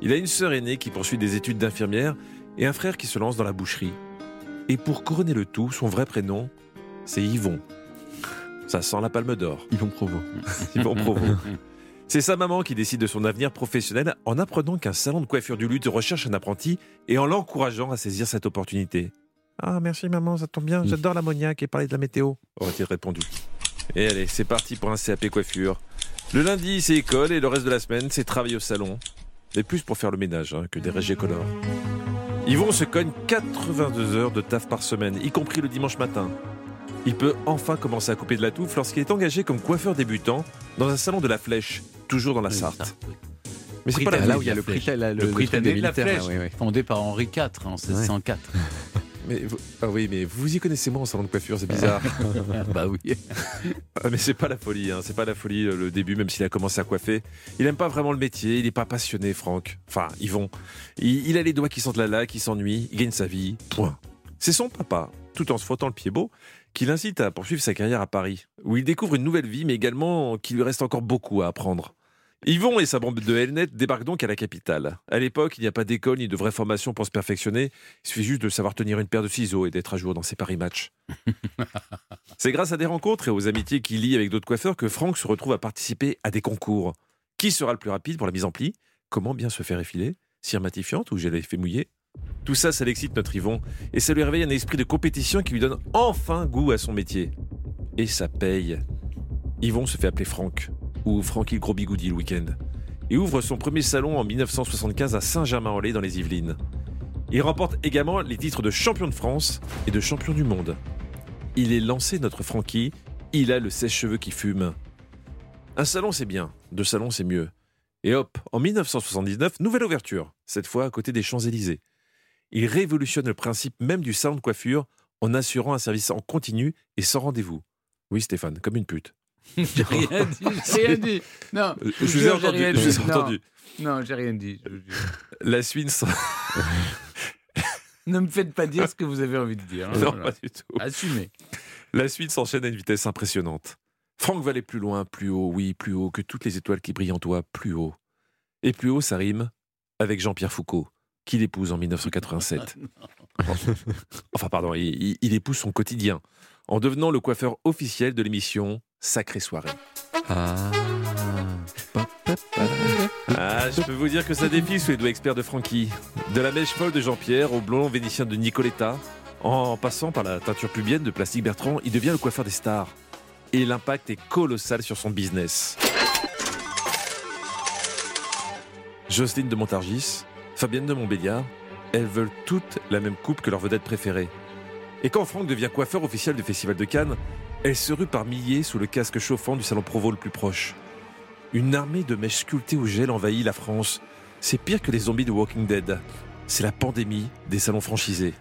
Speaker 7: Il a une sœur aînée qui poursuit des études d'infirmière et un frère qui se lance dans la boucherie. Et pour couronner le tout, son vrai prénom, c'est Yvon. Ça sent la palme d'or.
Speaker 10: Yvon Provo.
Speaker 7: Yvon Provo. C'est sa maman qui décide de son avenir professionnel en apprenant qu'un salon de coiffure du Lutte recherche un apprenti et en l'encourageant à saisir cette opportunité. Ah, merci maman, ça tombe bien, j'adore l'ammoniaque et parler de la météo, aurait-il répondu? Et allez, c'est parti pour un CAP coiffure. Le lundi, c'est école et le reste de la semaine, c'est travail au salon. Mais plus pour faire le ménage hein, que des régés colores. Yvon se cogne 82 heures de taf par semaine, y compris le dimanche matin. Il peut enfin commencer à couper de la touffe lorsqu'il est engagé comme coiffeur débutant dans un salon de la Flèche, toujours dans la Sarthe. Mais c'est pas la
Speaker 10: là où il y a le. Britannique, le,
Speaker 6: Britannique
Speaker 10: des
Speaker 6: de la
Speaker 10: militaires,
Speaker 6: Flèche,
Speaker 10: là, oui, oui.
Speaker 6: fondé par Henri IV en 1604.
Speaker 7: Mais vous- ah oui, mais vous y connaissez moins en salon de coiffure, c'est bizarre.
Speaker 6: bah oui.
Speaker 7: Ah, mais c'est pas la folie, hein, c'est pas la folie euh, le début, même s'il a commencé à coiffer. Il aime pas vraiment le métier, il est pas passionné, Franck. Enfin, Yvon. Il, il a les doigts qui sentent la laque, il s'ennuie, il gagne sa vie. Point. C'est son papa, tout en se frottant le pied beau, qui l'incite à poursuivre sa carrière à Paris, où il découvre une nouvelle vie, mais également qu'il lui reste encore beaucoup à apprendre. Yvon et sa bande de Helnet débarquent donc à la capitale. À l'époque, il n'y a pas d'école ni de vraie formation pour se perfectionner. Il suffit juste de savoir tenir une paire de ciseaux et d'être à jour dans ses paris matchs. C'est grâce à des rencontres et aux amitiés qu'il lie avec d'autres coiffeurs que Franck se retrouve à participer à des concours. Qui sera le plus rapide pour la mise en pli? Comment bien se faire effiler Cire matifiante ou à effet mouillé Tout ça, ça l'excite notre Yvon et ça lui réveille un esprit de compétition qui lui donne enfin goût à son métier. Et ça paye. Yvon se fait appeler Franck, ou Francky le gros bigoudi le week-end, et ouvre son premier salon en 1975 à Saint-Germain-en-Laye dans les Yvelines. Il remporte également les titres de champion de France et de champion du monde. Il est lancé notre Francky, il a le sèche-cheveux qui fume. Un salon c'est bien, deux salons c'est mieux. Et hop, en 1979, nouvelle ouverture, cette fois à côté des Champs-Élysées. Il révolutionne le principe même du salon de coiffure en assurant un service en continu et sans rendez-vous. Oui Stéphane, comme une pute.
Speaker 6: J'ai rien dit, j'ai rien dit. Non, je
Speaker 7: je vous ai entendu,
Speaker 6: rien
Speaker 7: je vous ai
Speaker 6: dit. Non. Non, j'ai rien dit.
Speaker 7: La suite sans-
Speaker 6: Ne me faites pas dire ce que vous avez envie de dire. hein,
Speaker 7: Non,
Speaker 6: voilà.
Speaker 7: pas du tout.
Speaker 6: Assumez.
Speaker 7: La suite s'enchaîne à une vitesse impressionnante. Franck va aller plus loin, plus haut, oui, plus haut que toutes les étoiles qui brillent en toi, plus haut. Et plus haut, ça rime avec Jean-Pierre Foucault, qu'il épouse en 1987. enfin, pardon, il épouse son quotidien en devenant le coiffeur officiel de l'émission Sacrée Soirée.
Speaker 10: Ah.
Speaker 7: Ah, je peux vous dire que ça défile sous les doigts experts de Francky. De la mèche folle de Jean-Pierre au blond vénitien de Nicoletta, en passant par la teinture pubienne de Plastique Bertrand, il devient le coiffeur des stars. Et l'impact est colossal sur son business. Jocelyne de Montargis, Fabienne de Montbéliard, elles veulent toutes la même coupe que leur vedette préférée. Et quand Franck devient coiffeur officiel du Festival de Cannes, elle se rue par milliers sous le casque chauffant du salon Provo le plus proche. Une armée de mèches sculptées au gel envahit la France. C'est pire que les zombies de Walking Dead. C'est la pandémie des salons franchisés.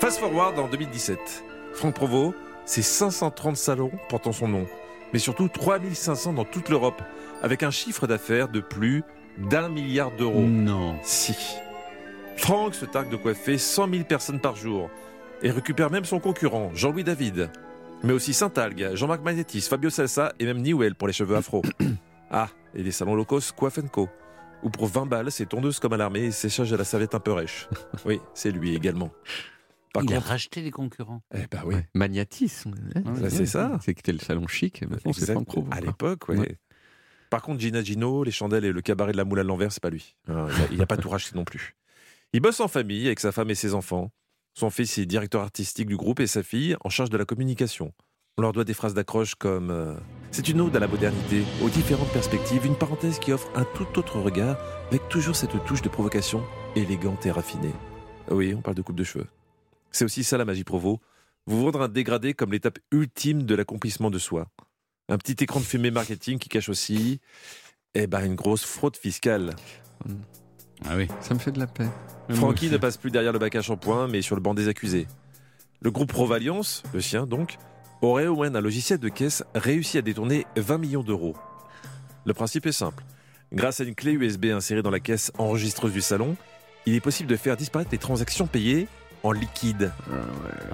Speaker 7: Fast forward en 2017. Franck Provo, c'est 530 salons portant son nom, mais surtout 3500 dans toute l'Europe, avec un chiffre d'affaires de plus d'un milliard d'euros.
Speaker 6: Non.
Speaker 7: Si. Franck se targue de coiffer 100 000 personnes par jour et récupère même son concurrent, Jean-Louis David. Mais aussi Saint-Algue, Jean-Marc Magnetis, Fabio Salsa et même Newell pour les cheveux afro. ah, et les salons low cost Coiffe Co. Où pour 20 balles, c'est tondeuse comme à l'armée et séchage à la serviette un peu rêche. Oui, c'est lui également. Par
Speaker 6: il a racheté les concurrents.
Speaker 7: eh ben oui,
Speaker 10: Magnatis.
Speaker 7: C'est ça.
Speaker 10: C'était le salon chic. Maintenant, c'est. Franck.
Speaker 7: À l'époque. Ouais. Par contre, Gina Gino, les chandelles et le cabaret de la moule à l'envers, c'est pas lui. Hein, Il n'a pas tout racheté non plus. Il bosse en famille avec sa femme et ses enfants. Son fils est directeur artistique du groupe et sa fille en charge de la communication. On leur doit des phrases d'accroche comme euh, C'est une ode à la modernité, aux différentes perspectives, une parenthèse qui offre un tout autre regard, avec toujours cette touche de provocation élégante et raffinée. Oui, on parle de coupe de cheveux. C'est aussi ça la magie Provo. vous vendre un dégradé comme l'étape ultime de l'accomplissement de soi. Un petit écran de fumée marketing qui cache aussi eh ben, une grosse fraude fiscale.
Speaker 6: Ah oui.
Speaker 10: Ça me fait de la peine.
Speaker 7: Francky ne passe plus derrière le bac à shampoing, mais sur le banc des accusés. Le groupe Provaliance, le sien donc, aurait au moins un logiciel de caisse réussi à détourner 20 millions d'euros. Le principe est simple. Grâce à une clé USB insérée dans la caisse enregistreuse du salon, il est possible de faire disparaître les transactions payées en liquide.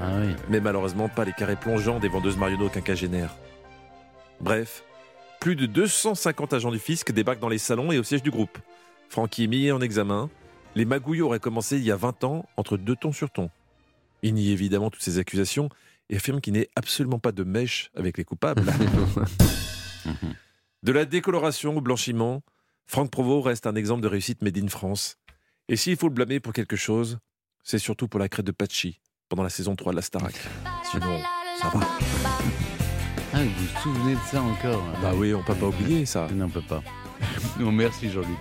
Speaker 6: Ah oui.
Speaker 7: Mais malheureusement pas les carrés plongeants des vendeuses Marionneau quinquagénaires. Bref, plus de 250 agents du fisc débarquent dans les salons et au siège du groupe. Francky est mis en examen. Les magouilles auraient commencé il y a 20 ans entre deux tons sur ton. Il nie évidemment toutes ces accusations et affirme qu'il n'est absolument pas de mèche avec les coupables. de la décoloration au blanchiment, Franck Provost reste un exemple de réussite made in France. Et s'il faut le blâmer pour quelque chose, c'est surtout pour la crête de Pachi pendant la saison 3 de la Starac. Sinon, ça va.
Speaker 6: Ah, vous vous souvenez de ça encore hein?
Speaker 7: Bah oui, on peut pas oublier ça.
Speaker 6: Non, on peut pas. Non, merci Jean-Luc.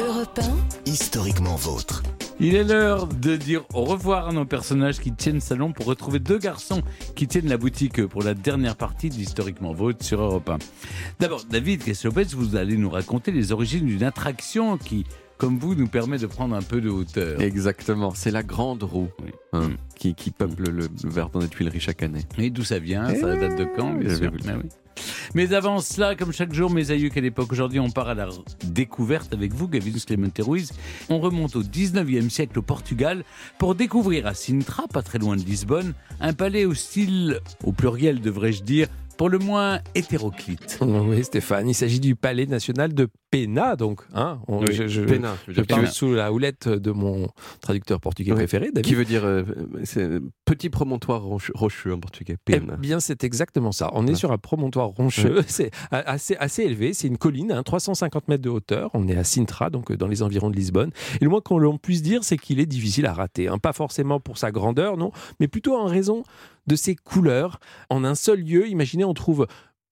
Speaker 5: Europe 1,
Speaker 2: Historiquement vôtre.
Speaker 6: Il est l'heure de dire au revoir à nos personnages qui tiennent salon pour retrouver deux garçons qui tiennent la boutique pour la dernière partie d'Historiquement Vôtre sur Europe 1. D'abord, David Kesslopez, vous allez nous raconter les origines d'une attraction qui, comme vous, nous permet de prendre un peu de hauteur.
Speaker 10: Exactement, c'est la grande roue hein, qui, qui peuple le, le Verdun des Tuileries chaque année.
Speaker 6: Et d'où ça vient? Ça date de quand bien
Speaker 10: J'avais
Speaker 6: sûr. Mais, avant cela, comme chaque jour, mes aïeux qu'à l'époque, aujourd'hui, on part à la découverte avec vous, Gavin Clemente Ruiz. On remonte au 19e siècle au Portugal pour découvrir à Sintra, pas très loin de Lisbonne, un palais au style, au pluriel devrais-je dire, pour le moins hétéroclite.
Speaker 11: Oui, Stéphane, il s'agit du palais national de Pena, donc. Hein, on-
Speaker 10: Oui,
Speaker 11: je, je-
Speaker 10: Pena, je
Speaker 11: je
Speaker 10: Pena.
Speaker 11: sous la houlette de mon traducteur portugais
Speaker 10: Oui.
Speaker 11: préféré, David.
Speaker 10: Qui veut dire euh, petit promontoire roche- rocheux en portugais.
Speaker 11: Eh
Speaker 10: Pena.
Speaker 11: bien, c'est exactement ça. On est sur un promontoire rocheux, c'est a- assez, assez élevé. C'est une colline, hein, 350 mètres de hauteur. On est à Sintra, donc euh, dans les environs de Lisbonne. Et le moins qu'on l'on puisse dire, c'est qu'il est difficile à rater. hein. Pas forcément pour sa grandeur, non, mais plutôt en raison de ses couleurs. En un seul lieu, imaginez, on trouve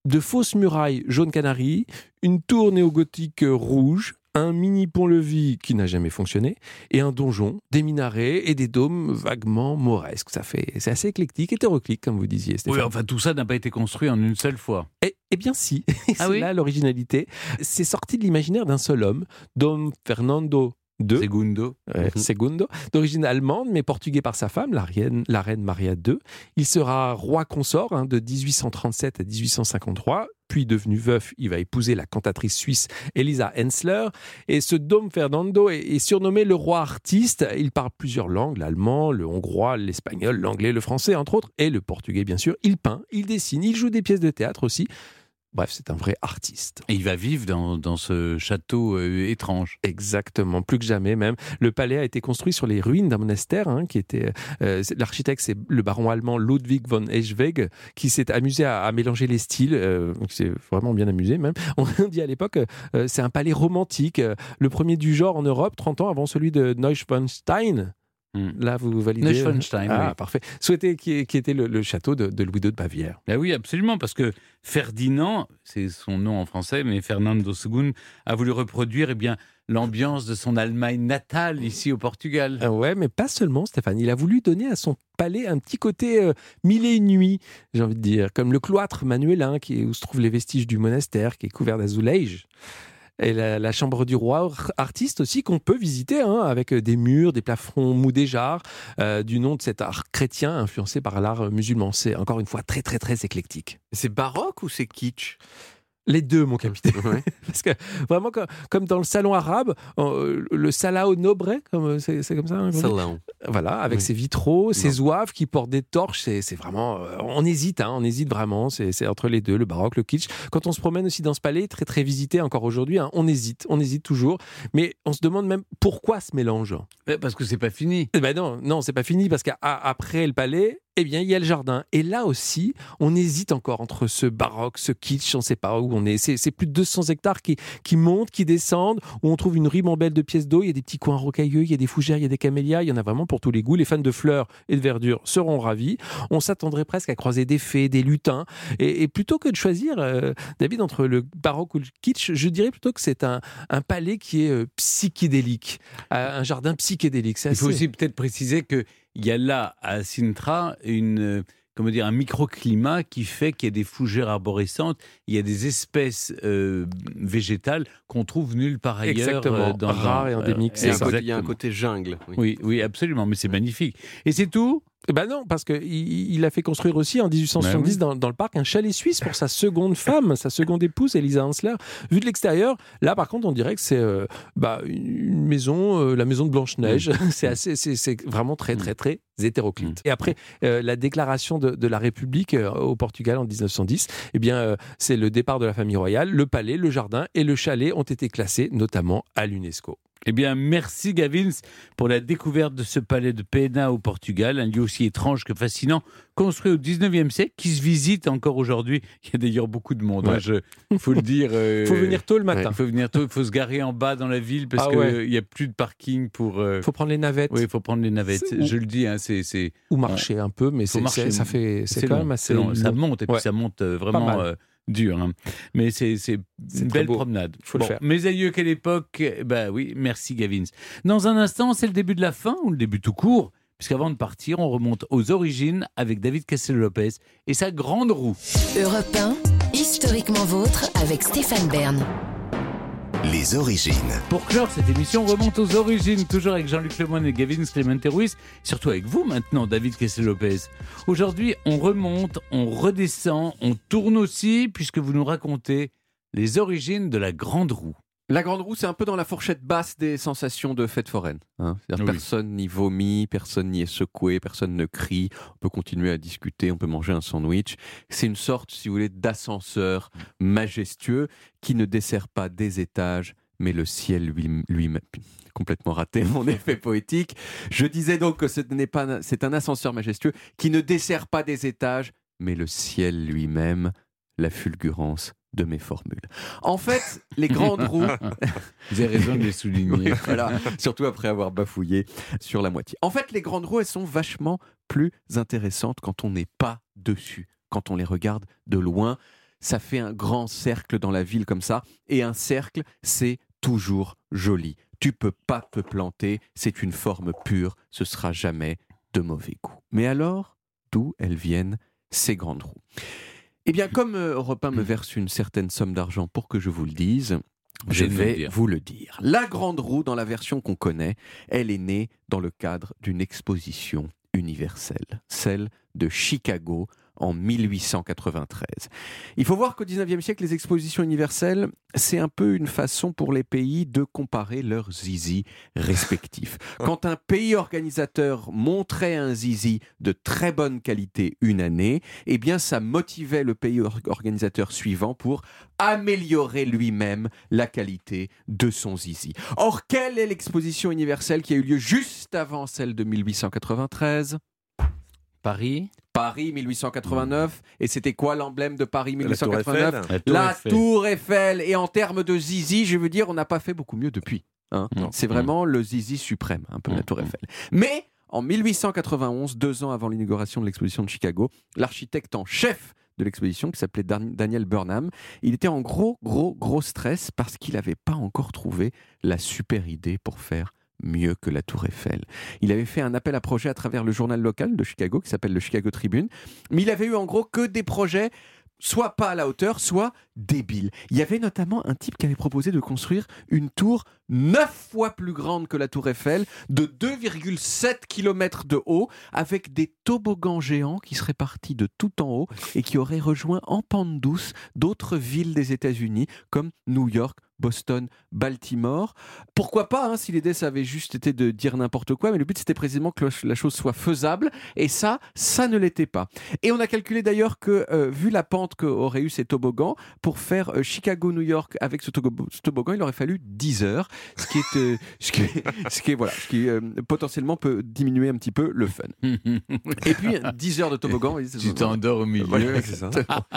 Speaker 11: de fausses murailles jaune canari, une tour néogothique euh, rouge, un mini pont-levis qui n'a jamais fonctionné, et un donjon, des minarets et des dômes vaguement mauresques. Ça fait, c'est assez éclectique, hétéroclite, comme vous disiez, Stéphane.
Speaker 6: Oui, enfin, tout ça n'a pas été construit en une seule fois.
Speaker 11: Eh, eh bien si, c'est
Speaker 6: Ah oui
Speaker 11: là l'originalité. C'est sorti de l'imaginaire d'un seul homme, Dom Fernando II.
Speaker 6: Segundo.
Speaker 11: Ouais, Segundo, d'origine allemande, mais portugais par sa femme, la reine, la reine Maria II. Il sera roi consort hein, de 1837 à 1853. Puis devenu veuf, il va épouser la cantatrice suisse Elisa Hensler. Et ce Dom Fernando est, est surnommé le roi artiste. Il parle plusieurs langues, l'allemand, le hongrois, l'espagnol, l'anglais, le français, entre autres, et le portugais, bien sûr. Il peint, il dessine, il joue des pièces de théâtre aussi. Bref, c'est un vrai artiste.
Speaker 6: Et il va vivre dans, dans ce château euh, étrange.
Speaker 11: Exactement, plus que jamais même. Le palais a été construit sur les ruines d'un monastère hein, qui était. euh, c'est- L'architecte, c'est le baron allemand Ludwig von Eschweg, qui s'est amusé à, à mélanger les styles. euh, s'est vraiment bien amusé même. On dit à l'époque, euh, c'est un palais romantique, euh, le premier du genre en Europe, 30 ans avant celui de Neuschwanstein. Là, vous validez.
Speaker 6: Neuschwanstein,
Speaker 11: Ah,
Speaker 6: oui.
Speaker 11: parfait. Souhaité qui, qui était le, le château de, de Louis II de Bavière.
Speaker 6: Ben oui, absolument, parce que Ferdinand, c'est son nom en français, mais Fernando II a voulu reproduire eh bien l'ambiance de son Allemagne natale ici au Portugal.
Speaker 11: Ah ouais, mais pas seulement, Stéphane. Il a voulu donner à son palais un petit côté euh, mille et une nuits, j'ai envie de dire, comme le cloître manuelin qui est, où se trouvent les vestiges du monastère, qui est couvert d'azulèges. Et la, chambre du roi, ar- artiste aussi, qu'on peut visiter, hein, avec des murs, des plafonds moudéjards, euh, du nom de cet art chrétien influencé par l'art musulman. C'est encore une fois très, très, très éclectique.
Speaker 10: C'est baroque ou c'est kitsch?
Speaker 11: Les deux, mon capitaine. Parce que vraiment, comme, comme dans le salon arabe, euh, le Salah au Nobre, comme, c'est, c'est comme ça hein,
Speaker 10: Salon.
Speaker 11: Voilà, avec
Speaker 10: Oui.
Speaker 11: ses vitraux, ses zouaves qui portent des torches, c'est, c'est vraiment. euh, on hésite, hein, on hésite vraiment. C'est, c'est entre les deux, le baroque, le kitsch. Quand on se promène aussi dans ce palais, très très visité encore aujourd'hui, hein, on hésite, on hésite toujours. Mais on se demande même pourquoi ce mélange.
Speaker 6: Ben, Parce que c'est pas fini.
Speaker 11: Eh ben non, non, c'est pas fini parce qu'après le palais, eh bien, il y a le jardin. Et là aussi, on hésite encore entre ce baroque, ce kitsch, on ne sait pas où on est. C'est, plus de 200 hectares qui, qui montent, qui descendent, où on trouve une ribambelle de pièces d'eau. Il y a des petits coins rocailleux, il y a des fougères, il y a des camélias. Il y en a vraiment pour tous les goûts. Les fans de fleurs et de verdure seront ravis. On s'attendrait presque à croiser des fées, des lutins. Et, et plutôt que de choisir, euh, David, entre le baroque ou le kitsch, je dirais plutôt que c'est un, un palais qui est euh, psychédélique, euh, un jardin psychédélique.
Speaker 6: Il faut
Speaker 11: assez-
Speaker 6: aussi peut-être préciser que il y a là à Sintra une comment dire un microclimat qui fait qu'il y a des fougères arborescentes, il y a des espèces euh, végétales qu'on trouve nulle part ailleurs
Speaker 11: Exactement.
Speaker 6: euh, dans
Speaker 11: Rares et endémiques.
Speaker 10: Il y a un côté jungle. Oui,
Speaker 6: oui, oui, absolument, mais c'est magnifique. Et c'est tout?
Speaker 11: Ben non, parce qu'il il a fait construire aussi en 1870
Speaker 6: Ben oui.
Speaker 11: dans, dans le parc un chalet suisse pour sa seconde femme, sa seconde épouse, Elisa Hansler. Vu de l'extérieur, là par contre, on dirait que c'est euh, bah, une maison, euh, la maison de Blanche-Neige.
Speaker 6: Mm.
Speaker 11: c'est assez, c'est, c'est vraiment très, très, très hétéroclite. Et après, euh, la déclaration de, de la République au Portugal en 1910, eh bien, c'est le départ de la famille royale, le palais, le jardin et le chalet ont été classés notamment à l'UNESCO.
Speaker 6: Eh bien, merci Gavins pour la découverte de ce palais de Pena au Portugal, un lieu aussi étrange que fascinant, construit au 19e siècle, qui se visite encore aujourd'hui. Il y a d'ailleurs beaucoup de monde,
Speaker 11: Ouais.
Speaker 6: il faut le dire. euh,
Speaker 11: Faut venir tôt le matin.
Speaker 6: Il faut venir tôt, il faut se garer en bas dans la ville parce
Speaker 11: Ah
Speaker 6: qu'il
Speaker 11: ouais.
Speaker 6: n'y a plus de parking pour... Il
Speaker 11: faut prendre les navettes.
Speaker 6: Oui, il faut prendre les navettes, je le dis. Hein, c'est.
Speaker 11: Ou marcher un peu, mais c'est, ça fait, c'est, quand
Speaker 6: long,
Speaker 11: même assez.
Speaker 6: long. Ça monte, et puis ça monte euh, vraiment euh, dur. hein. Mais c'est, une belle
Speaker 11: beau.
Speaker 6: promenade.
Speaker 11: Faut le
Speaker 6: Bon,
Speaker 11: faire.
Speaker 6: Mes aïeux, quelle époque? Ben oui, merci Gavins. Dans un instant, c'est le début de la fin ou le début tout court Puisqu'avant de partir, on remonte aux origines avec David Castello-Lopez et sa grande roue.
Speaker 5: Europe 1, historiquement vôtre avec Stéphane Bern.
Speaker 2: Les origines.
Speaker 6: Pour clore cette émission, on remonte aux origines, toujours avec Jean-Luc Lemoyne et Gavin Clemente Ruiz, surtout avec vous maintenant, David Kessel-Lopez. Aujourd'hui, on remonte, on redescend, on tourne aussi, puisque vous nous racontez les origines de la grande roue.
Speaker 10: La grande roue, c'est un peu dans la fourchette basse des sensations de fête foraine. hein.
Speaker 6: Oui.
Speaker 10: Personne n'y vomit, personne n'y est secoué, personne ne crie. On peut continuer à discuter, on peut manger un sandwich. C'est une sorte, si vous voulez, d'ascenseur majestueux qui ne dessert pas des étages, mais le ciel lui- lui-même. Complètement raté mon effet poétique. Je disais donc que ce n'est pas, c'est un ascenseur majestueux qui ne dessert pas des étages, mais le ciel lui-même, la fulgurance de mes formules. En fait, les grandes roues.
Speaker 6: Vous avez raison de les souligner.
Speaker 10: Oui, voilà, surtout après avoir bafouillé sur la moitié. En fait, les grandes roues, elles sont vachement plus intéressantes quand on n'est pas dessus, quand on les regarde de loin. Ça fait un grand cercle dans la ville comme ça, et un cercle, c'est toujours joli. Tu peux pas te planter, c'est une forme pure, ce sera jamais de mauvais goût. Mais alors, d'où elles viennent ces grandes roues? Eh bien, comme euh, Europe 1 me verse une certaine somme d'argent pour que je vous le dise, je vais vous le dire. La grande roue, dans la version qu'on connaît, elle est née dans le cadre d'une exposition universelle, celle de Chicago en 1893. Il faut voir qu'au 19e siècle, les expositions universelles, c'est un peu une façon pour les pays de comparer leurs zizi respectifs. Quand un pays organisateur montrait un zizi de très bonne qualité une année, eh bien ça motivait le pays or- organisateur suivant pour améliorer lui-même la qualité de son zizi. Or, quelle est l'exposition universelle qui a eu lieu juste avant celle de 1893
Speaker 6: Paris
Speaker 10: Paris 1889. Et c'était quoi l'emblème de Paris
Speaker 14: La Tour
Speaker 10: 1889
Speaker 14: Eiffel.
Speaker 6: La Tour
Speaker 10: La
Speaker 6: Eiffel.
Speaker 10: Tour Eiffel. Et en termes de zizi, je veux dire, on n'a pas fait beaucoup mieux depuis. hein. C'est vraiment le zizi suprême, un peu la
Speaker 6: Mm.
Speaker 10: Tour Eiffel. Mais en 1891, deux ans avant l'inauguration de l'exposition de Chicago, l'architecte en chef de l'exposition, qui s'appelait Dan- Daniel Burnham, il était en gros, gros, gros stress parce qu'il n'avait pas encore trouvé la super idée pour faire mieux que la Tour Eiffel. Il avait fait un appel à projet à travers le journal local de Chicago qui s'appelle le Chicago Tribune, mais il avait eu en gros que des projets soit pas à la hauteur, soit débiles. Il y avait notamment un type qui avait proposé de construire une tour neuf fois plus grande que la tour Eiffel, de 2,7 km de haut, avec des toboggans géants qui seraient partis de tout en haut et qui auraient rejoint en pente douce d'autres villes des États-Unis comme New York, Boston, Baltimore. Pourquoi pas, hein, si l'idée ça avait juste été de dire n'importe quoi, mais le but c'était précisément que la chose soit faisable, et ça, ça ne l'était pas. Et on a calculé d'ailleurs que, euh, vu la pente qu'auraient eu ces toboggans, pour faire euh, Chicago-New York avec ce, togo- ce toboggan, il aurait fallu 10 heures, ce qui est, euh, ce qui ce qui voilà, ce qui euh, potentiellement peut diminuer un petit peu le fun. Et puis 10 heures de toboggan,
Speaker 6: Tu t'endors au milieu.
Speaker 10: Voilà,
Speaker 14: c'est ça.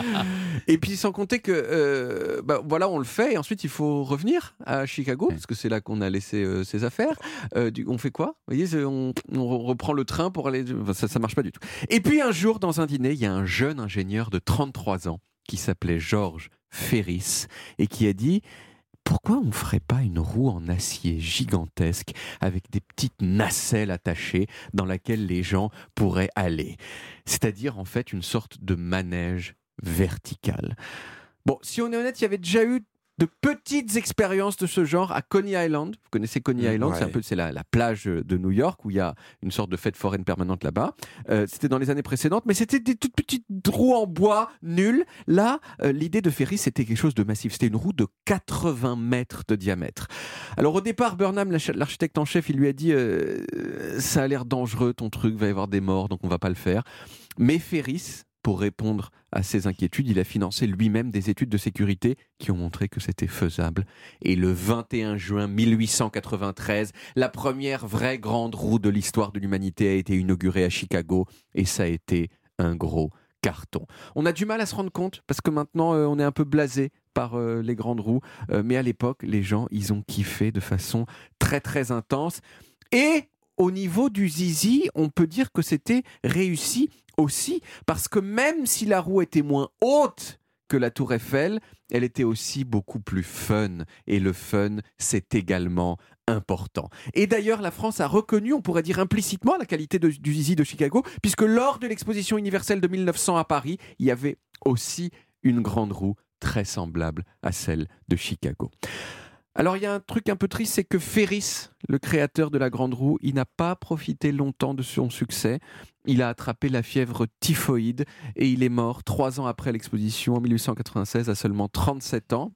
Speaker 10: et puis sans compter que euh, bah, voilà on le fait et ensuite il faut revenir à Chicago parce que c'est là qu'on a laissé euh, ses affaires. Euh, du- on fait quoi? Vous voyez on, on re- reprend le train pour aller enfin, ça ça marche pas du tout. Et puis un jour dans un dîner il y a un jeune ingénieur de 33 ans qui s'appelait George Ferris et qui a dit pourquoi on ne ferait pas une roue en acier gigantesque avec des petites nacelles attachées dans laquelle les gens pourraient aller? C'est-à-dire en fait une sorte de manège vertical. Bon, si on est honnête, il y avait déjà eu de petites expériences de ce genre à Coney Island. Vous connaissez Coney
Speaker 7: Mm,
Speaker 10: Island, c'est un peu c'est la, la plage de New York où il y a une sorte de fête foraine permanente là-bas. Euh, c'était dans les années précédentes, mais c'était des toutes petites roues en bois nulles. Là, euh, l'idée de Ferris, c'était quelque chose de massif. C'était une roue de 80 mètres de diamètre. Alors au départ, Burnham, l'architecte en chef, il lui a dit euh, ça a l'air dangereux ton truc, va y avoir des morts, donc on va pas le faire. Mais Ferris, pour répondre à ses inquiétudes, il a financé lui-même des études de sécurité qui ont montré que c'était faisable. Et le 21 juin 1893, la première vraie grande roue de l'histoire de l'humanité a été inaugurée à Chicago et ça a été un gros carton. On a du mal à se rendre compte parce que maintenant euh, on est un peu blasé par euh, les grandes roues, Euh, mais à l'époque les gens ils ont kiffé de façon très très intense et au niveau du zizi, on peut dire que c'était réussi aussi parce que même si la roue était moins haute que la tour Eiffel, elle était aussi beaucoup plus fun. Et le fun, c'est également important. Et d'ailleurs, la France a reconnu, on pourrait dire implicitement, la qualité de- du zizi de Chicago, puisque lors de l'exposition universelle de 1900 à Paris, il y avait aussi une grande roue très semblable à celle de Chicago. Alors il y a un truc un peu triste, c'est que Ferris, le créateur de la grande roue, il n'a pas profité longtemps de son succès. Il a attrapé la fièvre typhoïde et il est mort trois ans après l'exposition en 1896 à seulement 37 ans.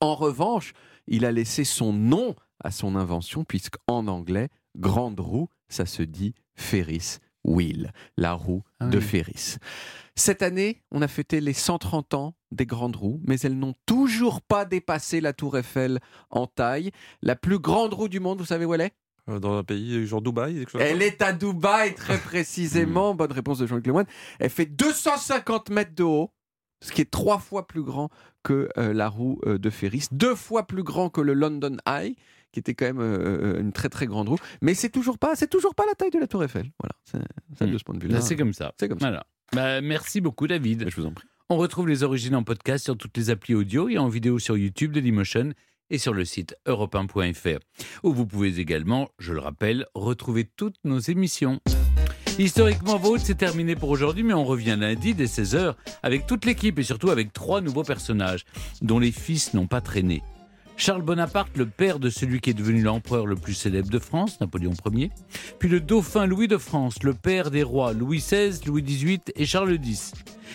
Speaker 10: En revanche, il a laissé son nom à son invention puisqu'en anglais, grande roue, ça se dit Ferris wheel, la roue
Speaker 6: Ah
Speaker 10: de. Ferris. Cette année, on a fêté les 130 ans des grandes roues, mais elles n'ont toujours pas dépassé la tour Eiffel en taille. La plus grande roue du monde, vous savez où elle est?
Speaker 14: Euh, Dans un pays genre Dubaï quelque chose comme
Speaker 10: Elle est à Dubaï, très précisément. Bonne réponse de Jean-Luc Lemoyne. Elle fait 250 mètres de haut, ce qui est trois fois plus grand que euh, la roue euh, de Ferris, deux fois plus grand que le London Eye, qui était quand même euh, une très très grande roue. Mais c'est toujours pas, c'est toujours pas la taille de la Tour Eiffel. Voilà, c'est ça de ce point de vue-là.
Speaker 6: Là, c'est comme ça.
Speaker 10: C'est comme ça.
Speaker 6: Voilà. Bah, merci beaucoup, David.
Speaker 10: Je vous en prie.
Speaker 6: On retrouve les origines en podcast sur toutes les applis audio et en vidéo sur YouTube de Dailymotion et sur le site europe1.fr, où vous pouvez également, je le rappelle, retrouver toutes nos émissions. Historiquement Vôtre, c'est terminé pour aujourd'hui, mais on revient lundi dès 16h avec toute l'équipe et surtout avec trois nouveaux personnages dont les fils n'ont pas traîné. Charles Bonaparte, le père de celui qui est devenu l'empereur le plus célèbre de France, Napoléon Ier, puis le dauphin Louis de France, le père des rois Louis XVI, Louis XVIII et Charles X.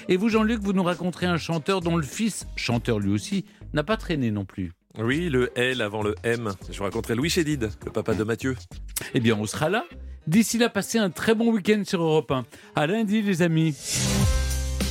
Speaker 6: Et vous, Jean-Luc, vous nous raconterez un chanteur dont le fils, chanteur lui aussi, n'a pas traîné non plus.
Speaker 14: Oui, le L avant le M. Je vous raconterai Louis Chédid, le papa de Mathieu.
Speaker 6: Eh bien, on sera là. D'ici là, passez un très bon week-end sur Europe 1. À lundi, les amis.